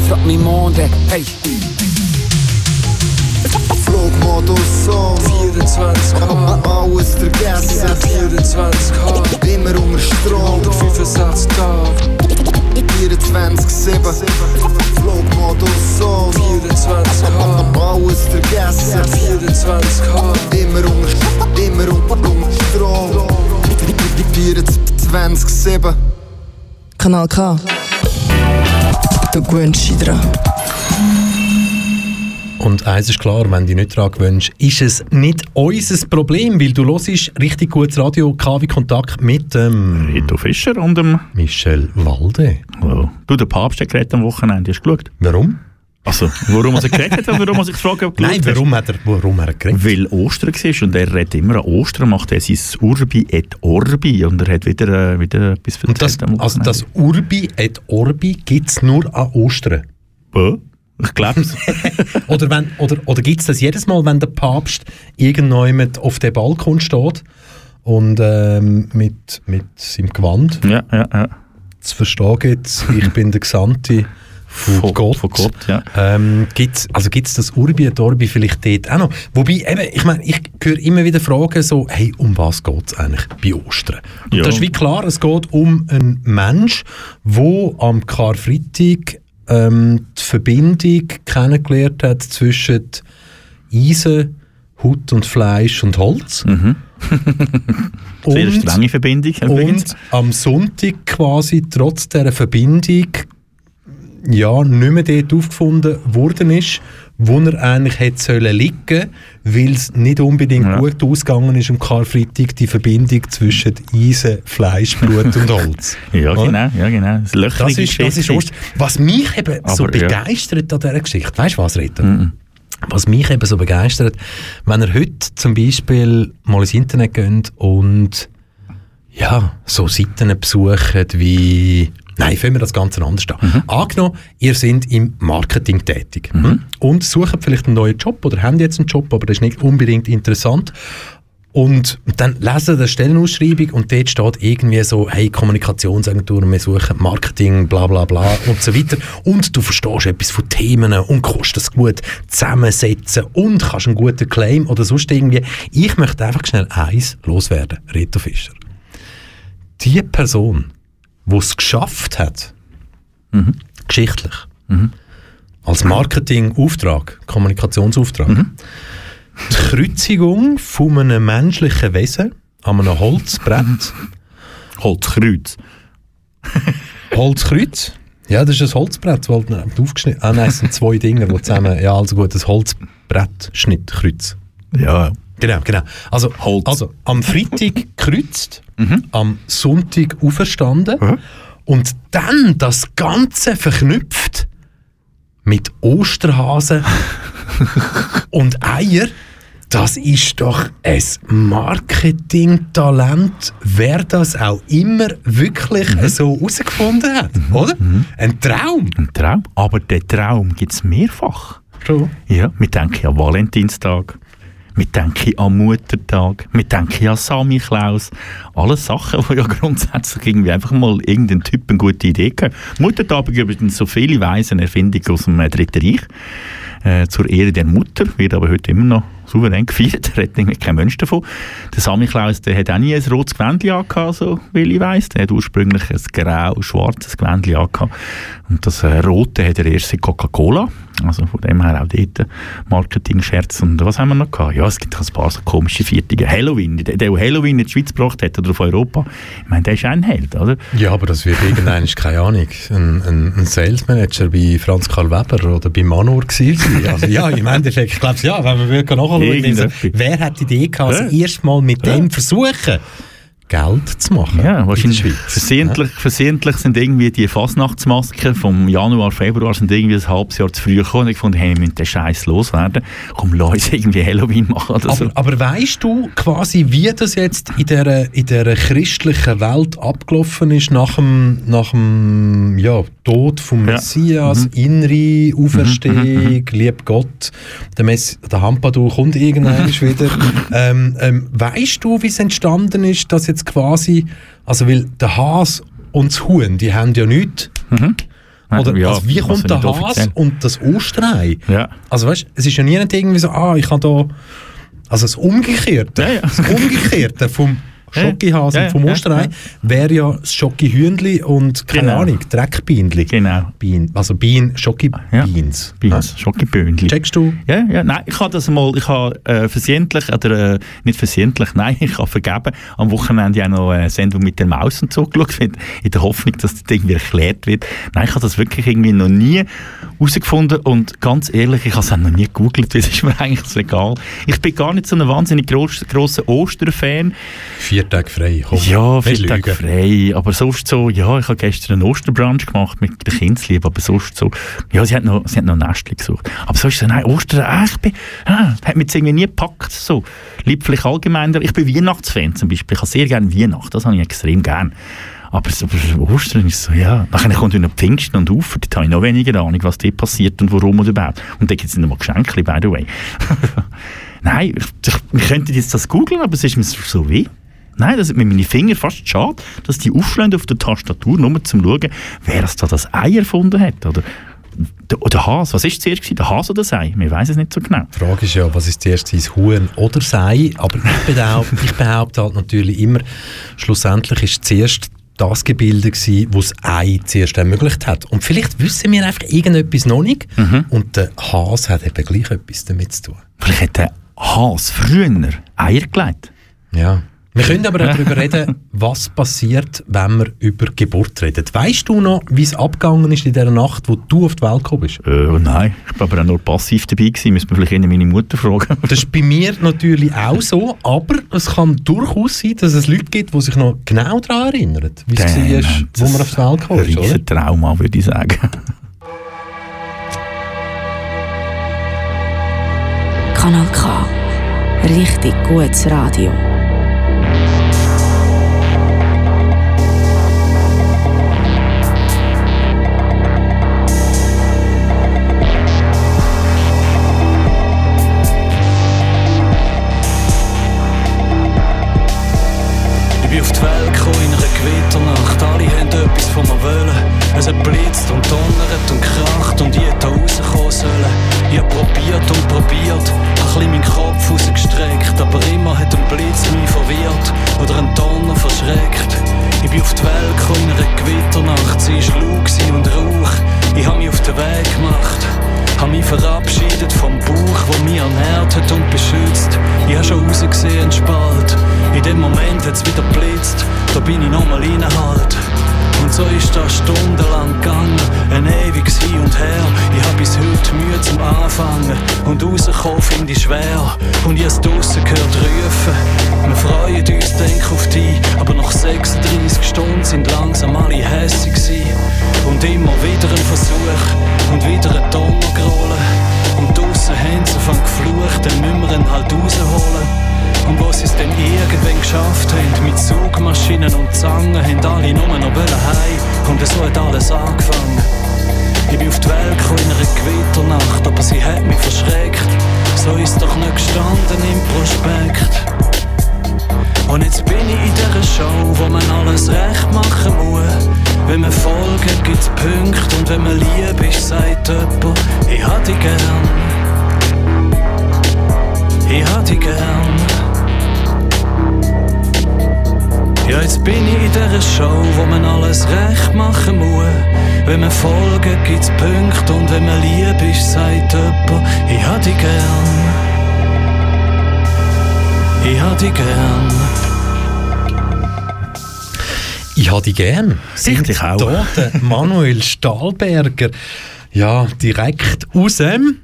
Frag mich Monde, hey. Flugmodus on. 24K, Alles vergessen. 24K, Immer unter Strom. 65 Tage, 24-7. Flugmodus on. 24K, Alles vergessen. 24K, Immer unter, immer unter, unter Strom. 24-7. Kanal K. Du gewöhnst dich dran. Und eins ist klar, wenn du dich nicht daran gewöhnst, ist es nicht unser Problem, weil du hörst richtig gutes Radio, KW Kontakt mit dem Rito Fischer und dem... Michel Walde. Oh. Du, der Papst hat geredet am Wochenende, hast du geschaut? Warum? Also, warum er geredet hat oder warum er sich gefragt hat, Nein, warum hat er, warum hat er geredet? Weil Ostern war und er redet immer an Ostern, macht er sein Urbi et Orbi und er hat wieder, äh, wieder etwas Und das, also das Urbi et Orbi gibt es nur an Ostern. Oh, ich glaube es. Oder, wenn, oder, oder gibt es das jedes Mal, wenn der Papst irgendjemand auf dem Balkon steht und ähm, mit, mit seinem Gewand ja, ja, ja. zu verstehen gibt, ich bin der Gesandte von, Von- Gott. von Gott, ja. Ähm, gibt's, also gibt's das Urbi et Orbi vielleicht dort auch noch? Wobei, eben, ich meine, ich höre immer wieder Fragen so, hey, um was geht's eigentlich bei Ostern? Und Ja. das ist wie klar, es geht um einen Mensch, der am Karfreitag ähm, die Verbindung kennengelernt hat zwischen Eisen, Haut und Fleisch und Holz. Sehr Und- strenge Verbindung übrigens. und am Sonntag quasi trotz dieser Verbindung ja, nicht mehr dort aufgefunden worden ist, wo er eigentlich hätte sollen liegen, weil es nicht unbedingt Ja. gut ausgegangen ist am Karfreitag, die Verbindung zwischen Eisen, Fleisch, Blut und Holz. Ja, Oder? genau, ja, genau. Das Das ist, das ist. Ostern. Was mich eben so Aber, ja. begeistert an dieser Geschichte, weißt du was, Rita? Was mich eben so begeistert, wenn ihr heute zum Beispiel mal ins Internet geht und ja, so Seiten besucht wie. Nein, fangen wir das Ganze anders an. Angenommen, ihr seid im Marketing tätig hm? und sucht vielleicht einen neuen Job oder habt jetzt einen Job, aber das ist nicht unbedingt interessant. Und dann lesen eine Stellenausschreibung und dort steht irgendwie so, hey, Kommunikationsagentur, wir suchen Marketing, bla bla bla und so weiter. Und du verstehst etwas von Themen und kannst das gut zusammensetzen und kannst einen guten Claim oder sonst irgendwie. Ich möchte einfach schnell eins loswerden, Reto Fischer. Die Person, die es geschafft hat, geschichtlich, als Marketingauftrag, Kommunikationsauftrag, die Kreuzigung von einem menschlichen Wesen an einem Holzbrett, Holzkreuz. Holzkreuz. Ja, das ist ein Holzbrett, weil du aufgeschnitten Ah nein, es sind zwei Dinge, die zusammen. Ja, also gut, ein Holzbrett, Schnittkreuz. Ja. Genau, genau. Also, Holz. also am Freitag kreuzt, am Sonntag auferstanden und dann das Ganze verknüpft mit Osterhasen und Eier. Das ist doch ein Marketingtalent, wer das auch immer wirklich so herausgefunden hat, oder? Ein Traum. Ein Traum. Aber den Traum gibt es mehrfach. Schon. Ja, wir denken an Valentinstag. Wir denken an Muttertag. Wir denken an Sammy Klaus. Alles Sachen, die ja grundsätzlich irgendwie einfach mal irgendein Typ eine gute Idee haben. Muttertag übrigens so viele Weisen Erfindung aus dem Dritten Reich. Äh, zur Ehre der Mutter, wird aber heute immer noch souverän gefeiert, da redet irgendwie kein Mensch davon. Der Sammy Klaus, der hat auch nie ein rotes Gewändchen angehabt, so wie ich weiss. Der hat ursprünglich ein grau-schwarzes Gewändchen angehabt. Und das äh, rote hat er erst in Coca-Cola. Also von dem her auch dort Marketing-Scherz. Und was haben wir noch gehabt? Ja, es gibt ein paar so komische Viertige. Halloween, der, der Halloween in die Schweiz gebracht hat oder auf Europa, ich meine, der ist ein Held, oder? Ja, aber das wird irgendein, keine Ahnung, ein, ein, ein Sales Manager bei Franz Karl Weber oder bei Manor gewesen sein. Also ja, im Endeffekt, ich glaube ja, wenn wir wirklich nachschauen, Irgendetwas. wer hat die Idee gehabt, das Ja. erste Mal mit Ja. dem versuchen, Geld zu machen Ja, in wahrscheinlich. der Schweiz. Versehentlich, versehentlich sind irgendwie die Fasnachtsmasken vom Januar, Februar sind irgendwie ein halbes Jahr zu früh gekommen. Ich fand, hey, wir müssen den Scheiß loswerden. Komm, lass uns irgendwie Halloween machen oder so. Aber, aber weißt du quasi, wie das jetzt in der, in der christlichen Welt abgelaufen ist nach dem, nach dem ja, Tod vom Ja. Messias, innere Auferstehung, lieb Gott, der, Mess der Hampadu kommt irgendwann wieder. ähm, ähm, weißt du, wie es entstanden ist, dass jetzt quasi, also weil der Has und das Huhn, die haben ja nichts. Oder, Ja, also wie kommt der nicht Has offiziell. und das Osterei? Ja. Also weißt, es ist ja nie irgendwie so, ah, ich habe da, also das Umgekehrte, ja. das Umgekehrte vom Schokihasen Ja, ja, vom ja, Osterei ja. wäre ja das Schokihühnli und keine Genau. Ahnung, Dreckbienli. Genau. Bien, also Bien, Schokibeans. Beans, Schokiböhnchen. Checkst du? Ja, ja, nein, ich habe das mal, ich habe äh, versehentlich, oder äh, nicht versehentlich, nein, ich habe vergeben, am Wochenende auch noch eine Sendung mit der Maus und so geschaut, in, der Hoffnung, dass das irgendwie erklärt wird. Nein, ich habe das wirklich irgendwie noch nie herausgefunden und ganz ehrlich, ich habe es auch noch nie gegoogelt, das ist mir eigentlich egal. Ich bin gar nicht so ein wahnsinnig gross, grosser Osterfan. Vier Tage frei. Komm, Ja, nicht vier Tage frei. Aber sonst so, ja, ich habe gestern einen Osterbrunch gemacht mit der Kindsliebe, aber sonst so, ja, sie hat noch, sie hat noch Nestchen gesucht. Aber sonst so, nein, Ostern, ah, ich bin, ah, hat mich irgendwie nie gepackt, so. Lieb vielleicht allgemein, ich bin Weihnachtsfan zum Beispiel, ich habe sehr gerne Weihnachten, das habe ich extrem gern. Aber aber Ostern ist so, ja, nachher kommt wieder Pfingsten und Ufer, dort habe ich noch weniger Ahnung, was dort passiert und warum und überhaupt. Und dann gibt es noch mal Geschenke, by the way. Nein, ich, ich, ich könnte jetzt das googeln, aber es ist mir so weh. Nein, das ist mit meinen Fingern fast schade, dass die aufschlagen auf der Tastatur, nur um zu schauen, wer es da das Ei erfunden hat. Oder der, der Hase, was war zuerst? gewesen? Der Hase oder das Ei? Wir wissen es nicht so genau. Die Frage ist ja, was ist zuerst das Huhn oder das Ei? Aber ich behaupte, ich behaupte halt natürlich immer, schlussendlich ist zuerst das Gebilde gewesen, wo das Ei zuerst ermöglicht hat. Und vielleicht wissen wir einfach irgendetwas noch nicht und der Hase hat eben gleich etwas damit zu tun. Vielleicht hat der Hase früher Eier gelegt. Ja. Wir können aber auch darüber reden, was passiert, wenn wir über Geburt reden. Weißt du noch, wie es abgegangen ist in der Nacht, wo du auf die Welt gekommen bist? Äh, nein, ich war aber auch nur passiv dabei gewesen. Müssen wir vielleicht eher meine Mutter fragen. Das ist bei mir natürlich auch so, aber es kann durchaus sein, dass es Leute gibt, die sich noch genau daran erinnern, wie es war, wo sie man auf die Welt gekommen ist, Ein oder? riesen Trauma, würde ich sagen. Kanal K. Richtig gutes Radio. Von mir wollen. Es hat blitzt und donnert und kracht und ich hätte rauskommen sollen. Ich hab probiert und probiert, ein meinen Kopf rausgestreckt. Aber immer hat ein Blitz mich verwirrt oder ein Donner verschreckt. Ich bin auf die Welt gekommen in einer Gewitternacht. Sie war gewesen und Rauch. Ich hab mich auf den Weg gemacht. Hab mich verabschiedet vom Buch, wo mich ernährt hat und beschützt. Ich hab schon rausgesehen, Spalt. In dem Moment hat's wieder blitzt, da bin ich nochmal reinhalt. Und so ist das stundenlang gegangen, ein ewiges Hin und Her. Ich hab bis heute Mühe zum Anfangen und rauskommen finde ich schwer. Und has draussen gehört rufen, wir freuen uns, denk auf dich. Aber nach 36 Stunden sind langsam alle hässig gewesen. Und immer wieder ein Versuch und wieder ein Donner gerollt. Und draussen haben sie von geflucht, dann müssen wir ihn halt rausholen. Und wo sie es dann irgendwann geschafft haben, mit Zugmaschinen und Zangen, haben alle nur noch heim. Und so hat alles angefangen. Ich bin auf die Welt gekommen in einer Gewitternacht, aber sie hat mich verschreckt. So ist doch nicht gestanden im Prospekt. Und jetzt bin ich in dieser Show, wo man alles recht machen muss. Wenn man folgt, gibt's Punkte und wenn man lieb ist, sagt jemand, ich hab dich gern. Ich hab dich gern. Ja, jetzt bin ich in dieser Show, wo man alles recht machen muss. Wenn man folgt, gibt's Punkte und wenn man lieb ist, sagt jemand, ich hab dich gern. Ich hab dich gern. Ich habe die gern. Ich dich auch. Manuel Stahlberger. Ja, direkt aus dem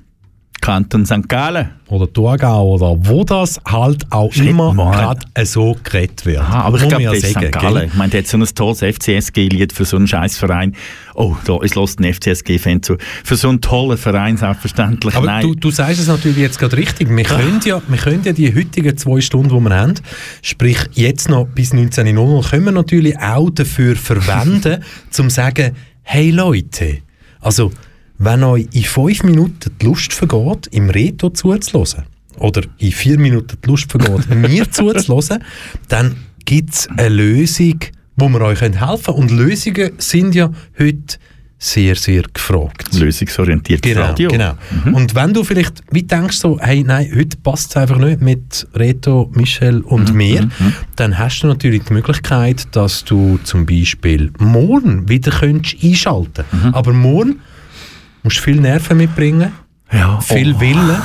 Kanton St. Gallen. oder Thurgau oder wo das halt auch Shit, immer gerade so geredet wird. Aha, aber ich glaube, das ist St. gell? Gallen. Ich meine, der hat so ein tolles FCSG-Lied für so einen Scheißverein. Oh, da ist los ein FCSG-Fan zu. Für so einen tollen Verein, selbstverständlich. Aber Nein. du, du sagst es natürlich jetzt gerade richtig. Wir können, ja, wir können ja die heutigen zwei Stunden, die wir haben, sprich jetzt noch bis 19.00 können wir natürlich auch dafür verwenden, zum zu sagen, hey Leute, also wenn euch in fünf Minuten die Lust vergeht, im Reto zuzuhören, oder in vier Minuten die Lust vergeht, mir zuzuhören, dann gibt es eine Lösung, wo wir euch helfen können. Und Lösungen sind ja heute sehr, sehr gefragt. Lösungsorientiertes Genau, Radio. genau. Und wenn du vielleicht wie denkst so, hey, nein, heute passt es einfach nicht mit Reto, Michel und mir, dann hast du natürlich die Möglichkeit, dass du zum Beispiel morgen wieder könntest einschalten Aber morgen musst viel Nerven mitbringen, Ja. viel oh. Willen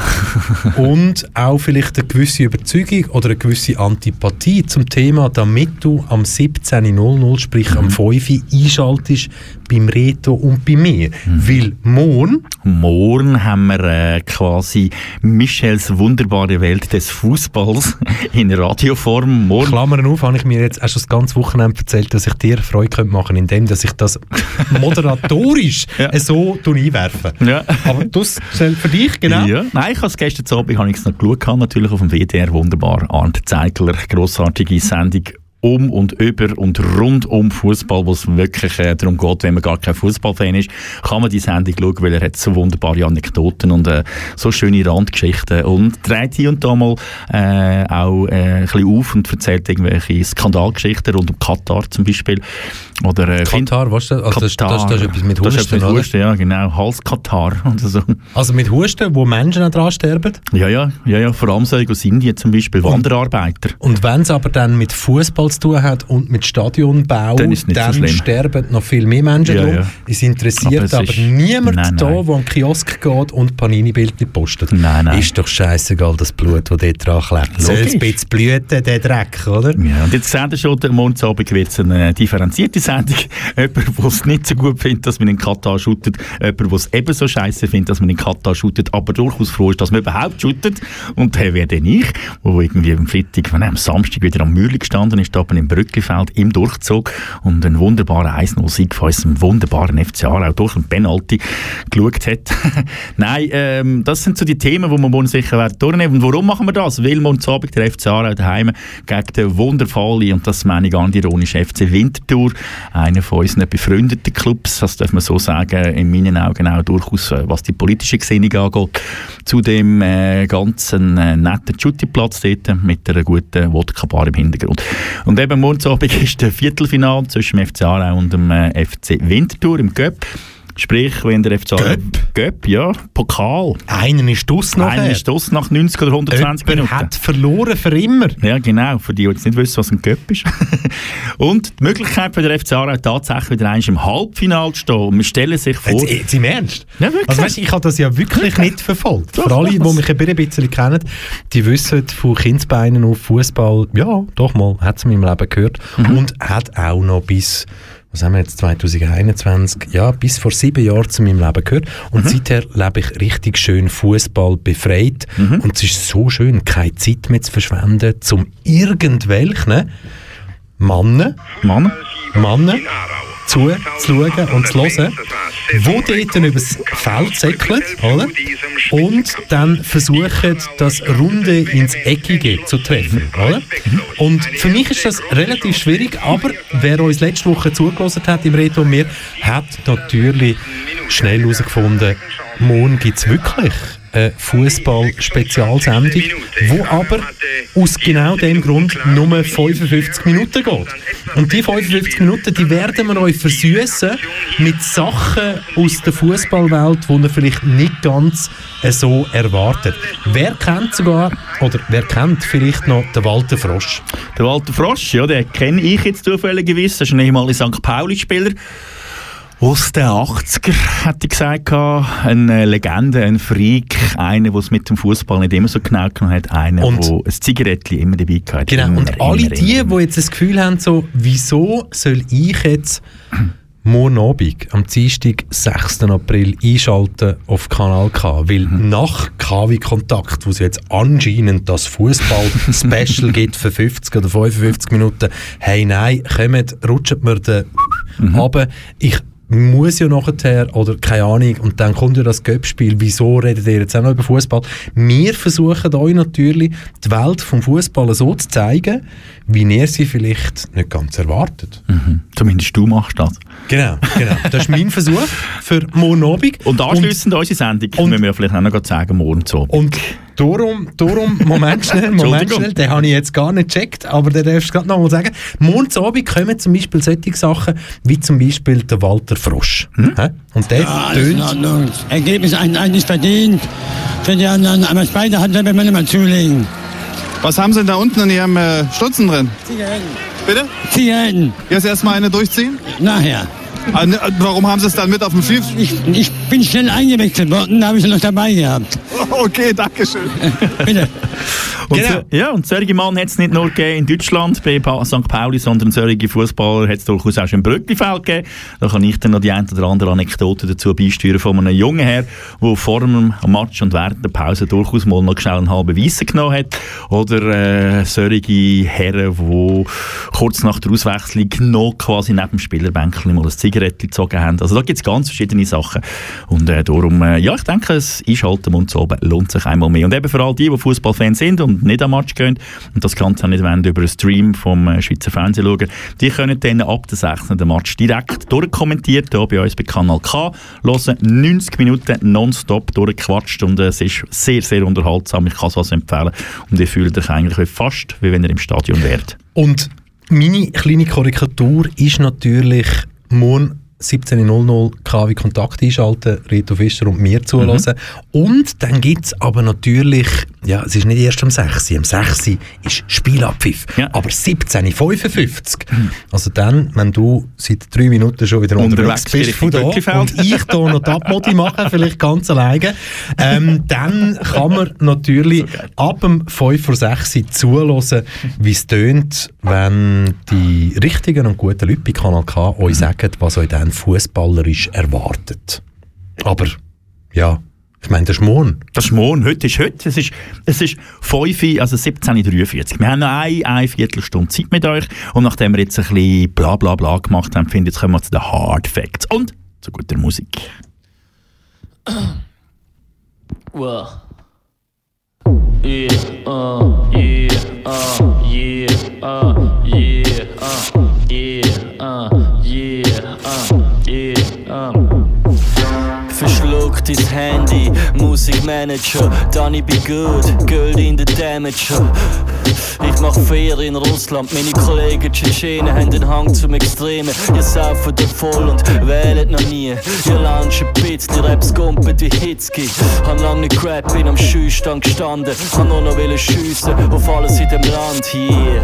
und auch vielleicht eine gewisse Überzeugung oder eine gewisse Antipathie zum Thema, damit du am 17.00, sprich am 5 Uhr, einschaltest beim Reto und bei mir. Weil morgen Morgen haben wir äh, quasi Michels wunderbare Welt des Fußballs in Radioform. Morgen Klammern auf, habe ich mir jetzt schon das ganze Wochenende erzählt, dass ich dir Freude könnte machen indem dass ich das moderatorisch Ja. so einwerfe. Ja. Aber das zählt für dich, genau. Ja. Nein, ich habe es gestern Abend habe ich es noch geschaut, natürlich auf dem WDR, wunderbar. Arndt Zeigler, grossartige Sendung. Um und über und rund um Fußball, wo es wirklich äh, darum geht, wenn man gar kein Fußballfan ist, kann man die Sendung schauen, weil er hat so wunderbare Anekdoten und äh, so schöne Randgeschichten und dreht hier und da mal äh, auch äh, ein bisschen auf und erzählt irgendwelche Skandalgeschichten rund um Katar zum Beispiel. Oder, äh, Katar, was du? Also das, das, das ist etwas mit Das ist Husten, etwas oder? mit Husten, ja genau. Hals-Katar oder so. Also mit Husten, wo Menschen dran sterben. Ja, ja, ja, ja, vor allem solche aus Indien zum Beispiel, Wanderarbeiter. Und wenn es aber dann mit Fußball zu tun hat und mit Stadionbau, Dann so dann schlimm. sterben noch viel mehr Menschen Ja, drum. ja. Es interessiert Aber es aber, ist- niemand Nein, da, nein. der an den Kiosk geht und Panini-Bildchen postet. Nein, nein. Ist doch scheißegal, das Blut, das dort dran klebt. Soll es ein bisschen blüten, der Dreck, oder? Ja, und jetzt seht ihr schon, am Morgenabend wird es eine differenzierte Sendung. Jemand, der es nicht so gut findet, dass man in Katar shootet. Jemand, der es ebenso scheiße findet, dass man in Katar shootet, aber durchaus froh ist, dass man überhaupt shootet. Und der wäre dann ich, der irgendwie am Freitag, wenn am Samstag wieder am Mürli gestanden ist, da oben im Brücklifeld, im Durchzug und einen wunderbaren 1-0-Sieg von unserem wunderbaren FC Aarau durch einen Penalty geschaut hat. Nein, ähm, das sind so die Themen, die wir sicher werden durchnehmen. Und warum machen wir das? Weil morgen Abend der FC Aarau daheim gegen den wundervollen, und das meine ich nicht ironisch, FC Winterthur, einer von unseren befreundeten Clubs, das darf man so sagen, in meinen Augen auch durchaus, äh, was die politische Gesinnung angeht, zu dem äh, ganzen äh, netten Schuttiplatz dort mit einer guten Wodka-Bar im Hintergrund. Und eben morgen Abend ist der Viertelfinal zwischen dem FC Aarau und dem äh, FC Winterthur im Göpp. Sprich, wenn der FC Aarau... Göpp? Göpp, ja. Pokal. Einer ist dus noch Einer ist das nach 90 oder 120 Jemand Minuten. hat verloren für immer. Ja, genau. Für die, die jetzt nicht wissen, was ein Göpp ist. und die Möglichkeit für den FC Aarau tatsächlich wieder einmal im Halbfinale zu stehen. Und wir stellen sich vor... Jetzt, jetzt im Ernst? Ja, wirklich. Also weißt, ich habe das ja wirklich nicht verfolgt. Doch, Für alle, die mich ein bisschen kennen, die wissen von Kindsbeinen auf Fußball, ja, doch mal, hat es in meinem Leben gehört. Mhm. Und hat auch noch bis, was haben wir jetzt, 2021, ja, bis vor sieben Jahren zu meinem Leben gehört. Mhm. Und seither lebe ich richtig schön Fußball befreit. Mhm. Und es ist so schön, keine Zeit mehr zu verschwenden, um irgendwelchen Mannen, Mann. Männer zuzuschauen und zu hören, wo dort dann übers Feld säckeln, oder? Und dann versuchen, das Runde ins Eckige zu treffen, oder? Und für mich ist das relativ schwierig, aber wer uns letzte Woche zugelassen hat im Reto mir, hat natürlich schnell herausgefunden, morgen gibt es wirklich eine Fußball-Spezialsendung, wo aber aus genau dem Grund nur 55 Minuten geht. Und die 55 Minuten, die werden wir euch versüßen mit Sachen aus der Fußballwelt, die ihr vielleicht nicht ganz äh, so erwartet. Wer kennt sogar, oder wer kennt vielleicht noch den Walter Frosch? Der Walter Frosch, ja, den kenne ich jetzt zufälligerweise. Das ist ein ehemaliger St. Pauli-Spieler. Aus den 80er, hätte ich gesagt, eine Legende, ein Freak, einer, der es mit dem Fußball nicht immer so genau genommen hat, einer, der ein Zigarettchen immer dabei hatte. Genau, Immer, und alle immer, die, immer. die jetzt das Gefühl haben, so, wieso soll ich jetzt morgen Abend, am Dienstag, 6. April, einschalten auf Kanal K? Weil Mhm. nach KW Kontakt, wo es jetzt anscheinend das Fußball-Special gibt für 50 oder 55 Minuten, hey, nein, kommt, rutscht mir den Mhm. runter. Ich muss ja nachher, oder keine Ahnung, und dann kommt ja das Göppspiel, wieso redet ihr jetzt auch noch über Fußball? Wir versuchen euch natürlich, die Welt vom Fußball so zu zeigen, wie ihr sie vielleicht nicht ganz erwartet. Mhm. Zumindest du machst das. Genau, genau. Das ist mein Versuch für morgen Abend. Und anschliessend unsere Sendung, und- müssen wir vielleicht auch noch sagen, morgen zu. Und darum, darum Moment schnell, Moment schnell, den habe ich jetzt gar nicht gecheckt, aber den darfst du gerade nochmal sagen. Morgen zu Abend kommen zum Beispiel solche Sachen, wie zum Beispiel der Walter Frosch. Hä? Und der Alles in tönt... Ordnung. Ergebnis ein- eigentlich verdient. Für die anderen, aber werden wir nicht mal zulegen. Was haben Sie denn da unten in Ihrem äh, Stutzen drin? Zigaretten. Bitte? Zigaretten. Jetzt erstmal eine durchziehen? Nachher. Ah, ne, Warum haben Sie es dann mit auf dem Schiff? Ich, ich bin schnell eingewechselt worden, da habe ich sie noch dabei gehabt. Okay, danke schön. Bitte. Und Genau. so, ja, und solche Mann hat es nicht nur gegeben in Deutschland bei Pa- St. Pauli, sondern solche Fußballer hat es durchaus auch schon im Brücklifeld gegeben. Da kann ich dann noch die ein oder andere Anekdote dazu beisteuern von einem jungen Herr, der vor dem Match und während der Pause durchaus mal noch schnell einen halben Weissen genommen hat. Oder äh, solche Herren, die kurz nach der Auswechslung noch quasi neben dem Spielerbänkchen mal ein Zigarettchen gezogen haben. Also da gibt es ganz verschiedene Sachen. Und äh, darum, äh, ja, ich denke, es Einschalten und so lohnt sich einmal mehr. Und eben für all die, die Fußballfans sind und nicht am Match gehen und das Ganze nicht wollen, über einen Stream vom äh, Schweizer Fernsehen schauen, die können dann ab der 16. den Match direkt durchkommentiert, hier bei uns bei Kanal K, hören 90 Minuten nonstop durchgequatscht und äh, es ist sehr, sehr unterhaltsam. Ich kann es also empfehlen und ihr fühlt euch eigentlich fast, wie wenn ihr im Stadion wärt. Und meine kleine Korrektur ist natürlich morgen 17.00 KW Kontakt einschalten, Reto Fischer und mir zulassen. Mhm. Und dann gibt es aber natürlich, ja, es ist nicht erst um 6 Uhr, um 6 Uhr ist Spielabpfiff, ja. aber 17.55 Uhr. Mhm. Also dann, wenn du seit drei Minuten schon wieder unterwegs, unterwegs bist von da und ich hier noch die Abmodi mache, vielleicht ganz alleine, ähm, dann kann man natürlich so ab dem 5 vor 6 Uhr zulassen, wie es tönt, wenn die richtigen und guten Leute bei Kanal K euch mhm. sagen, was euch dann fußballerisch erwartet. Aber ja, ich meine, das ist morgen. Das ist morgen, heute ist heute. Es ist, es ist 5, also 17.43 Uhr. Wir haben noch eine, eine Viertelstunde Zeit mit euch und nachdem wir jetzt ein bisschen bla bla bla gemacht haben, finde ich, jetzt kommen wir zu den Hard Facts und zu guter Musik. Well. Yeah, uh, yeah, uh, yeah, uh, yeah, uh, yeah, uh, yeah, uh. Verschluck dein Handy, Musikmanager, Danny be good, Gold in the Damager. Ich mach Ferien in Russland, meine Kollegen Tschetschenen haben den Hang zum Extremen. Ihr saufen da voll und wählt noch nie. Ihr launchen ein bisschen, Raps gumpet wie Hitzki. Han lang nicht Crap, bin am Schüsstand gestanden, han nur noch schiessen auf alles in dem Land, yeah.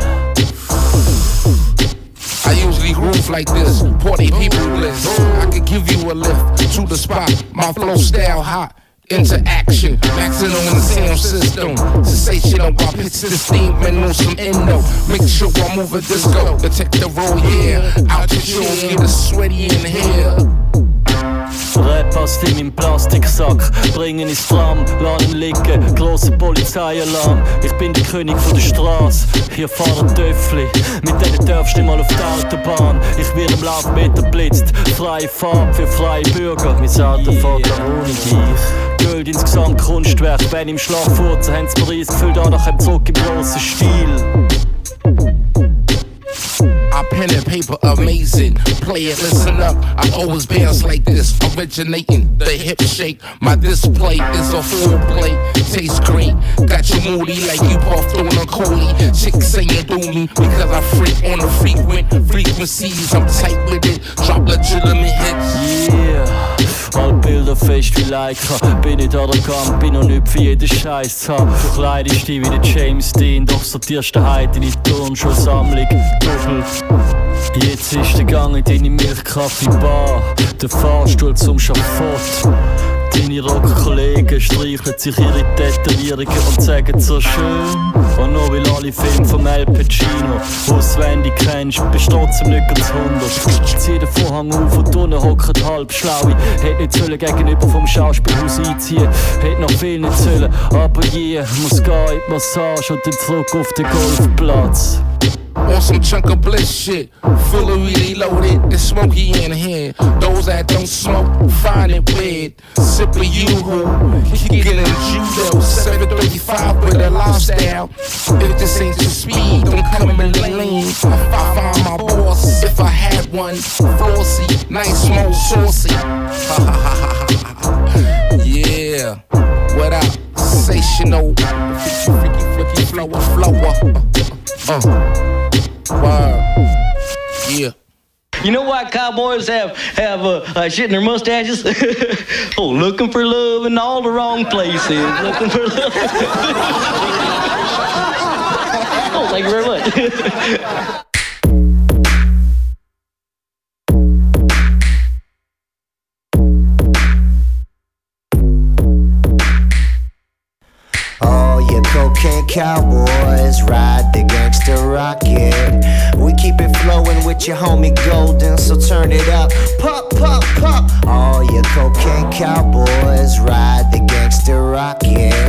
I usually groove like this, party people list. I could give you a lift to the spot. My flow style hot into action. Maxing on the sound system. Sensational while the steam and on some endo. Make sure I move a disco. Detect the roll, yeah. Altitude, get a sweaty in here. Rap passt in meinen Plastiksack, bringen ins Tram, laden liegen, grosse Polizeialarm. Ich bin der König von der Straße, hier fahren Töffli, mit denen darfst du mal auf die Autobahn. Ich werde im Laufmeter blitzt, freie Fahrt für freie Bürger. Mein Auto fährt ohne dich. Geld insgesamt Kunstwerk, wenn im Schlafwurzel haben sie mir das Gefühl, danach Zug im grossen Stil. I pen and paper amazing. Play it, listen up. I always bounce like this, originating the hip shake. My display is a full play, tastes great. Got you moody like you puffed on a coolie. Chicks saying do me because I freak on the frequent frequencies. I'm tight with it, drop legitimate hits. Yeah. All Bilder fest wie Leica. Bin nicht arrogant, bin noch nicht für jeden Scheiß zu haben. Du kleidest dich wie der James Dean, doch sortierst du heute in die Turnschuhsammlung. Doppelt. Jetzt ist der Gang in deine Milchkaffee-Bar, der Fahrstuhl zum Schafott. Deine Rockkollegen streicheln sich ihre Tätowierungen und sagen so schön. Und nur weil alle Filme vom El Pacino auswendig kennst, bist du trotzdem nicht ganz hundert. Zieh den Vorhang auf und unten hockt halb schlaue. Hätte nicht sollen gegenüber vom Schauspielhaus einziehen. Hätte noch viel nicht sollen, aber je yeah, muss gehen in die Massage und dann zurück auf den Golfplatz. On some chunk of bliss shit. Really loaded, it's smoky in here. Those that don't smoke, find it weird. Simply you who kicking in judo. 735 with a lifestyle. If this ain't your speed, don't come in the lane. I find my boss if I had one. Flossy, nice, small, saucy. yeah, what up? Sensational. Freaky, freaky, flower, flower. Uh. Wow. Yeah. You know why cowboys have have uh, uh, shit in their mustaches? oh, looking for love in all the wrong places. Looking for love. oh, thank you very much. Oh yeah, cocaine cowboys ride the gangster rocket. With your homie Golden, so turn it up. Pop, pop, pop. All your cocaine cowboys ride the gangster rocket.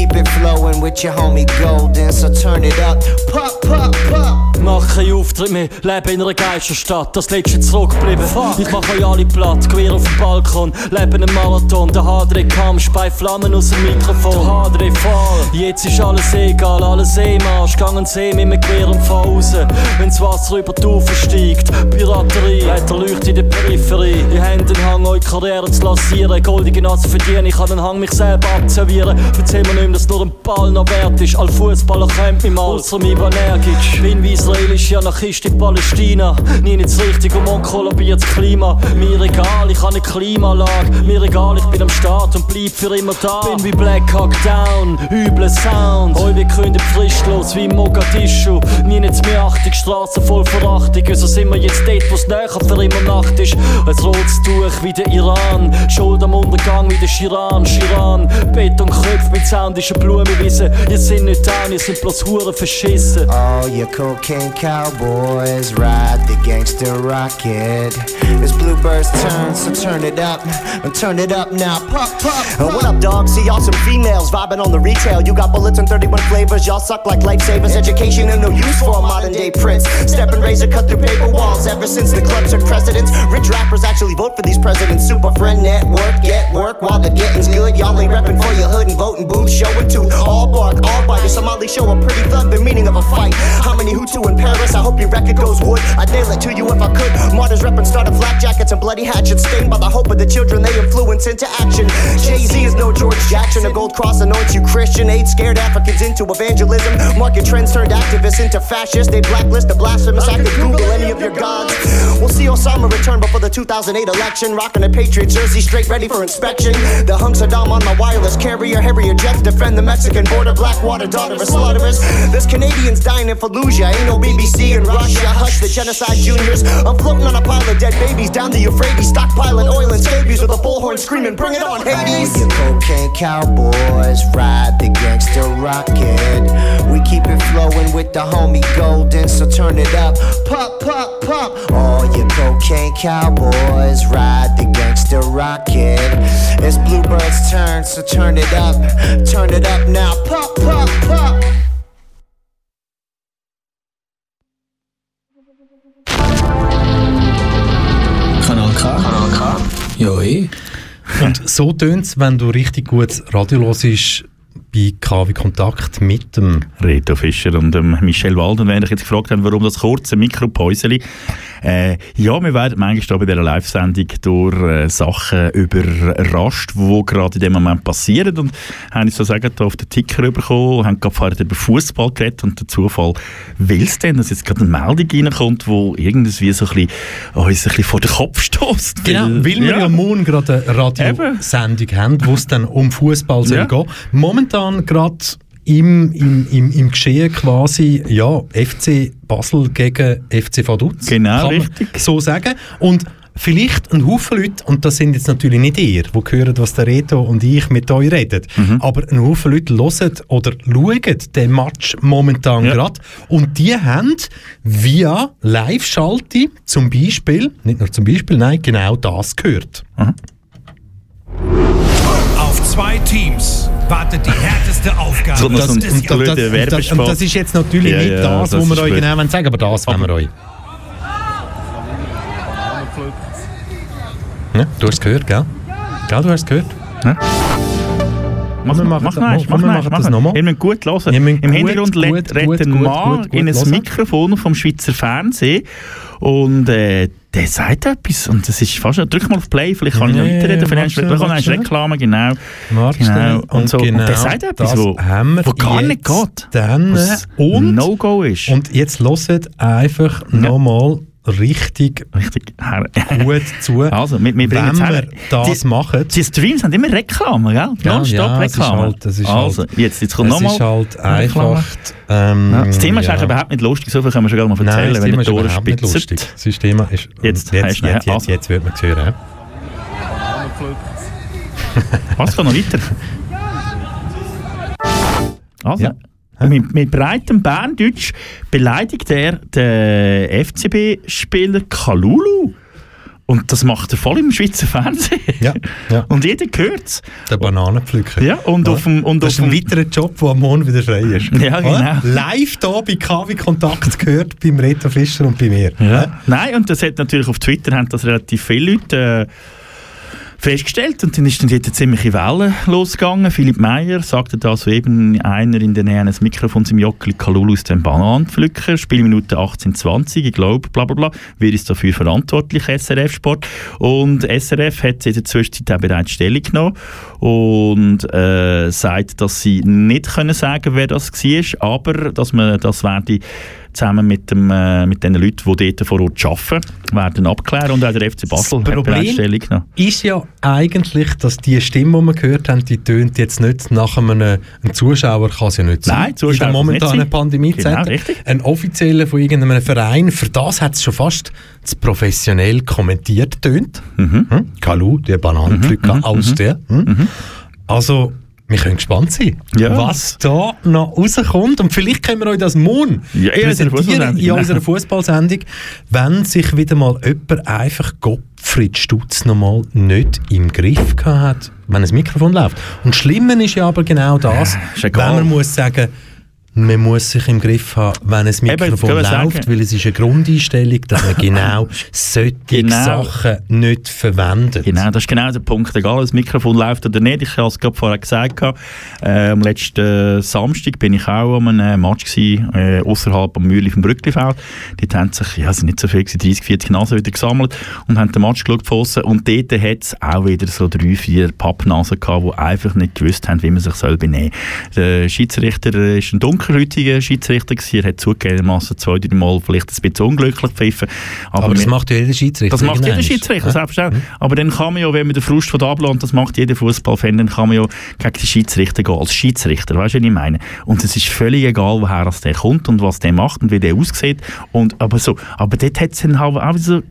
Keep it flowing with your homie Golden, so turn it up. Pop, pop, pop. Mach keinen Auftritt mehr, lebe in einer Geisterstadt, das letzte zurückgeblieben. Ich mach euch alle platt, quer auf dem Balkon, lebe einen Marathon. Der Hadre kam, spei Flammen aus dem Mikrofon. Der Hadre voll, jetzt ist alles egal, alles eh Marsch. Gangen See mit einem Quer und fahr raus. Wenn's Wasser über die Ufer steigt, Piraterie, hat der Leucht in der Peripherie. Die Hände Hang, eure Karriere zu lancieren. Goldige Nase verdienen, ich kann den Hang, mich selber abzuservieren. Erzähl mir nicht mehr, dass nur ein Ball noch wert ist. All Fußballer kennt mich mal, außer mich energisch. Bin wie israelische Anarchist in Palästina. Nie nicht das Richtige und morgen kollabiert das Klima. Mir egal, ich habe eine Klimalage. Mir egal, ich bin am Start und bleib für immer da. Bin wie Black Hawk Down, üble Sound. Heu wir künden fristlos wie Mogadischu. Nie nicht mehr Achtung, Straßen voll Verachtung. Also sind wir jetzt dort, wo's näher für immer Nacht ist. Als rotes Tuch wie der Iran. Schuld am Untergang wie der Shiran, Shiran. Betonköpfe mit soundischen Blumenwiesen. Ihr seid nicht down, ihr seid bloß Huren verschissen. All your cocaine cowboys ride the gangster rocket. It's Bluebird's turn, so turn it up and turn it up now. Pop, pop, Uh, what up, dog? See y'all some females vibing on the retail. You got bullets and 31 flavors. Y'all suck like lifesavers. Education and no use for a modern day prince. Step and razor cut through paper walls ever since the club took precedence. Rich rappers actually vote for these presidents. Super friend network, get work while the getting's good. Y'all ain't repping for your hood and voting booth. Show a pretty thug the meaning of a fight. How many Hutu in Paris? I hope your record goes wood. I'd nail it to you if I could. Martyrs repping started flak jackets and bloody hatchets. Stained by the hope of the children they influence into action. Jay Z is no George Jackson. A gold cross anoints you Christian. Eight scared Africans into evangelism. Market trends turned activists into fascists. They blacklist the blasphemous. I could Google any of your gods. We'll see Osama return before the 2008 election. Rocking a Patriot jersey, straight ready for inspection. The hung Saddam on my wireless carrier. Harrier jets defend the Mexican border. Blackwater daughter slaughterers. There's Canadians dying in Fallujah. Ain't no BBC in Russia. Hush the genocide juniors. I'm floating on a pile of dead babies down the Euphrates. Stockpiling oil and scabies with a bullhorn screaming, bring it on, Hades. Your cocaine cowboys ride the gangster rocket. We keep it flowing with the homie Golden, so turn it up. Pop, pop, pop. All your cocaine cowboys ride the gangster rocket. It's Bluebird's turn, so turn it up. Turn it up now. Pop, pop, pop. Kanal K. Kanal K. Ja, eh. Und so tönt es, wenn du richtig gut Radio hörst, bei KW Kontakt mit dem Reto Fischer und ähm, Michel Wald. Und wenn ich jetzt gefragt habe, warum das kurze Mikropäuseli, äh, ja, wir werden manchmal bei dieser Live-Sendung durch äh, Sachen überrascht, die gerade in dem Moment passieren. Und haben uns sozusagen da auf den Ticker bekommen, haben gerade über Fußball geredet und der Zufall will es denn, dass jetzt gerade eine Meldung reinkommt, die irgendwie so ein bisschen, uns ein bisschen vor den Kopf stößt. Genau, weil wir ja, morgen gerade eine Radiosendung haben, wo es dann um Fußball soll Ja. gehen. Momentan gerade im, im, im, im Geschehen quasi, ja, FC Basel gegen FC Vaduz. Genau, richtig. so sagen. Und vielleicht ein Haufen Leute, und das sind jetzt natürlich nicht ihr, die hören, was der Reto und ich mit euch reden, Mhm. aber ein Haufen Leute hören oder schauen den Match momentan Ja. gerade und die haben via Live-Schalte zum Beispiel, nicht nur zum Beispiel, nein, genau das gehört. Auf zwei Teams wartet die härteste Aufgabe. So, Das, und, das, und, blöder das, und das ist jetzt natürlich Ja, nicht ja, das, das was wir euch genau wollen sagen, aber das wollen wir euch. Ja, du hast es gehört, gell? Gell, du hast es gehört? Ja. Mach, Wir mach, machen mach, wir mach, nochmal. Ihr müsst gut hören. Im gut, Hintergrund gut, redet gut, ein Mann in ein. Mikrofon vom Schweizer Fernsehen und äh, der sagt etwas und das ist fast... Drück mal auf Play, vielleicht kann ich noch Ja, weiterreden. ja, Vielleicht warte, kann ich. Reklame, genau. Warte genau. Und, so. und der sagt etwas, wo, wo gar nicht geht. Dann, Was und, No-Go ist. und jetzt hört einfach nochmal richtig, richtig gut zu. Also, wir, wir wenn es wir das die, machen. Die Streams haben immer Reklame, gell? Ja, Nonstop ja, es Reklame. halt- ist also, halt- jetzt, jetzt kommt es nochmal. ist halt einfach... Ähm, Ja, das Thema ist ja. eigentlich überhaupt nicht lustig, so viel können wir schon gar mal Nein, erzählen, das wenn Thema ihr ist lustig. Das Thema ist... Jetzt, jetzt, du- jetzt, jetzt, also. jetzt wird man es hören. Was kann noch weiter? Also. Mit, mit breitem Berndeutsch beleidigt er den FCB-Spieler Kalulu. Und das macht er voll im Schweizer Fernsehen. Ja, ja. Und jeder hört es. Der Bananenpflücker. Ja, und auf dem... Und das ist ein weiterer Job, der am Morgen wieder frei ist. Ja, genau. Oder? Live hier bei KW Kontakt gehört beim Reto Fischer und bei mir. Ja. Nein, und das hat natürlich auf Twitter haben das relativ viele Leute äh, festgestellt und dann ist dann eine ziemliche Welle losgegangen. Philipp Meyer sagte da soeben einer in der Nähe eines Mikrofons im Jockeli Kalulu aus dem Bananenpflücker, Spielminute 18:20, ich glaube, bla bla bla. Wer ist dafür verantwortlich, SRF Sport? Und SRF hat in der Zwischenzeit auch bereits Stellung genommen und äh, sagt, dass sie nicht können sagen, wer das war, aber dass man das werde zusammen mit, dem, äh, mit den Leuten, die dort vor Ort arbeiten, werden abklären und auch der FC Basel bereits Problem ist ja eigentlich, dass die Stimme, die wir gehört haben, die tönt jetzt nicht nach einem, einem Zuschauer, kann es ja nicht sein. Nein, Zuschauer In der momentanen sein. Pandemiezeit. Genau, richtig. Ein offizieller von irgendeinem Verein, für das hat es schon fast zu professionell kommentiert tönt. Mhm. Hm? Kalu, der Bananenpflücker aus der. Hm? Also, wir können gespannt sein, Ja. was da noch rauskommt. Und vielleicht können wir euch das morgen Ja, präsentieren in unserer Fußballsendung, wenn sich wieder mal jemand einfach Gottfried Stutz noch mal nicht im Griff gehabt hat, wenn das Mikrofon läuft. Und Schlimmer ist ja aber genau das, ist wenn man muss sagen, man muss sich im Griff haben, wenn ein Mikrofon wir läuft, weil es ist eine Grundeinstellung, dass man genau solche Genau. Sachen nicht verwendet. Genau, das ist genau der Punkt. Egal, ob das Mikrofon läuft oder nicht. Ich habe es gerade vorher gesagt. Äh, am letzten Samstag bin ich auch an einem Match gewesen, äh, außerhalb am Mühle vom Brücklifeld. Dort haben sich, ja, sind nicht so viel, gewesen, 30, 40 Nasen wieder gesammelt und haben den Match geschaut. Und dort hat es auch wieder so drei, vier Pappnasen gehabt, die einfach nicht gewusst haben, wie man sich soll benehmen soll. Der Schiedsrichter ist ein dunkelhäutiger Schiedsrichter gewesen. Er hat zugegebenermaßen zwei, drei Mal vielleicht ein bisschen unglücklich gepfiffen. Aber, das wir- macht ja jeder Schiedsrichter. das macht jeder. Schiedsrichter, Ja. selbstverständlich. Aber dann kann man ja, wenn man den Frust von da ablässt, das macht jeder Fußballfan, dann kann man ja gegen den Schiedsrichter gehen, als Schiedsrichter, weißt du, was ich meine? Und es ist völlig egal, woher der kommt und was der macht und wie der aussieht. Und, aber so, aber dort hat es dann halt auch so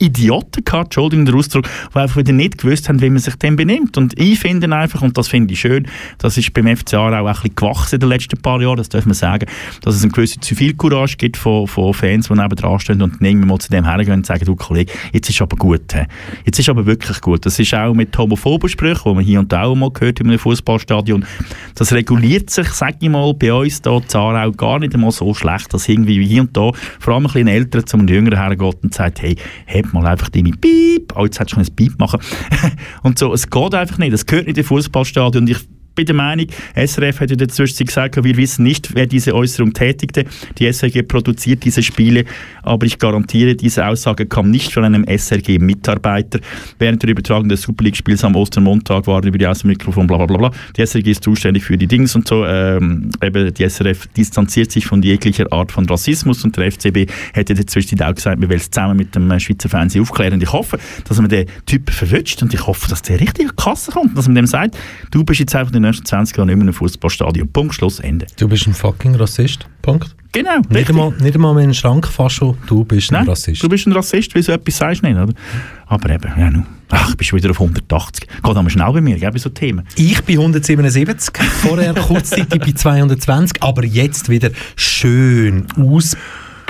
Idioten gehabt, Entschuldigung der Ausdruck, die einfach wieder nicht gewusst haben, wie man sich dem benimmt. Und ich finde einfach, und das finde ich schön, das ist beim FCA auch ein bisschen gewachsen in den letzten paar Jahren, das darf man sagen, dass es eine gewisse Zivilcourage gibt von, von Fans, die neben dran stehen und dann irgendwann mal zu dem hergehen und sagen, du Kollege, jetzt ist aber gut. hä? Jetzt ist aber wirklich gut. Das ist auch mit homophoben Sprüchen, die man hier und da auch mal gehört in einem Fußballstadion. Das reguliert sich, sag ich mal, bei uns hier in Aarau gar nicht einmal so schlecht, dass irgendwie hier und da vor allem ein bisschen älter zu einem Jüngeren hergeht und sagt, hey, mal einfach deine Piep. Oh, jetzt hättest du ein Piep machen. und so, es geht einfach nicht. Es gehört nicht in Fußballstadion. Ich bin der Meinung, SRF hat in der Zwischenzeit gesagt, wir wissen nicht, wer diese Äußerung tätigte. Die SRG produziert diese Spiele, aber ich garantiere, diese Aussage kam nicht von einem SRG-Mitarbeiter. Während der Übertragung des Super League-Spiels am Ostermontag war über die Außenmikrofon bla bla bla. Die SRG ist zuständig für die Dings und so. Ähm, eben die SRF distanziert sich von jeglicher Art von Rassismus und der FCB hätte in auch gesagt, wir wollen es zusammen mit dem Schweizer Fernsehen aufklären. Ich hoffe, dass man den Typ verwünscht und ich hoffe, dass der richtig Kasse kommt und dass man dem sagt, du bist jetzt einfach in den nächsten 20 Jahren nicht mehr in einem Fußballstadion. Punkt, Schluss, Ende. Du bist ein fucking Rassist. Punkt. Genau, Nicht richtig. einmal, nicht einmal mit einem Schrankfascho, du bist ein Nein, Rassist. du bist ein Rassist, weil du etwas sagst nicht, oder? Aber eben, ja, nu. Ach, bist schon wieder auf 180. Geht aber schnell bei mir, gell, bei so Themen. Ich bin 177, vorher kurzzeitig bei 220, aber jetzt wieder schön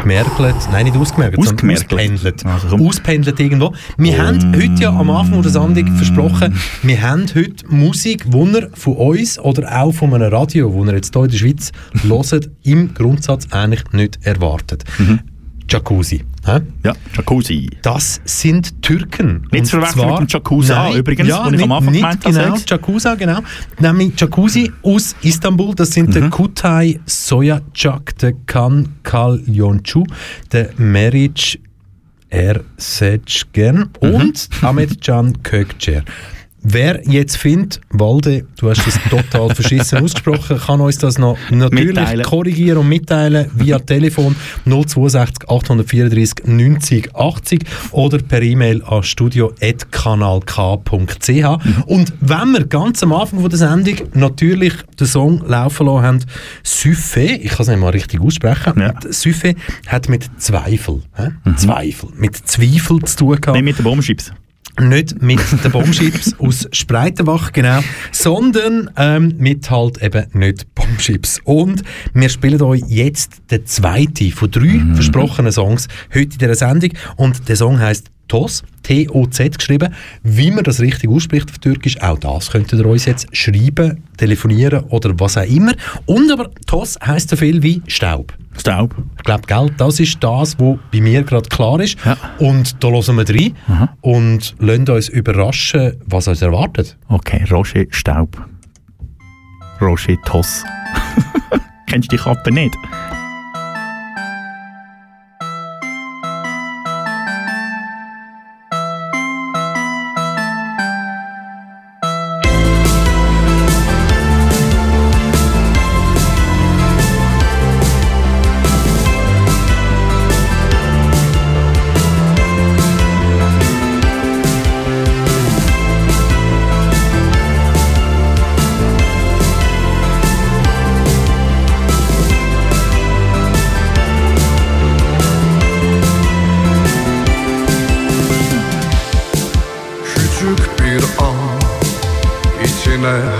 ausgemergelt. Nein, nicht ausgemergelt, sondern Ausgemergelt. auspendelt. Also auspendelt irgendwo. Wir haben heute ja am Anfang der Sendung versprochen, wir haben heute Musik, die ihr von uns oder auch von einem Radio, das ihr jetzt hier in der Schweiz hört, im Grundsatz eigentlich nicht erwartet. Jacuzzi. Hä? Ja, Jacuzzi. Das sind Türken. Nicht zu verwechseln mit dem Jacuzza Nein, übrigens, ja, den ich am nicht- Anfang nicht gemeint habe, Genau. Jacuzza, genau. Nämlich Jacuzzi aus Istanbul. Das sind Mhm. der Kutay Soyacak, der Kan Kalyoncu, der Meric Erseçgen Mhm. und Ahmed Can Kökçer. Wer jetzt findet, Walde, du hast das total verschissen ausgesprochen, kann uns das noch natürlich Mitteilen. korrigieren und mitteilen via Telefon 062 834 90 80 oder per E-Mail an studio.kanalk.ch. Mhm. Und wenn wir ganz am Anfang von der Sendung natürlich den Song laufen lassen haben, Süffe, ich kann es nicht mal richtig aussprechen, Ja. Süffe hat mit Zweifel, hä? Mhm. Zweifel, mit Zweifel zu tun gehabt. Nicht mit den Bombschips. Nicht mit den Bombschips aus Spreitenbach, genau, sondern ähm, mit halt eben nicht Bombschips. Und wir spielen euch jetzt den zweiten von drei versprochenen Songs heute in dieser Sendung. Und der Song heißt TOS, T-O-Z geschrieben. Wie man das richtig ausspricht auf Türkisch, auch das könntet ihr uns jetzt schreiben, telefonieren oder was auch immer. Und aber TOS heisst so viel wie Staub. Staub. Ich glaube, gell, das ist das, was bei mir gerade klar ist. Und da hören wir rein und lassen uns überraschen, was uns erwartet. Okay, Roger Staub. Roger Toss. Kennst du die Kappe nicht? Içine her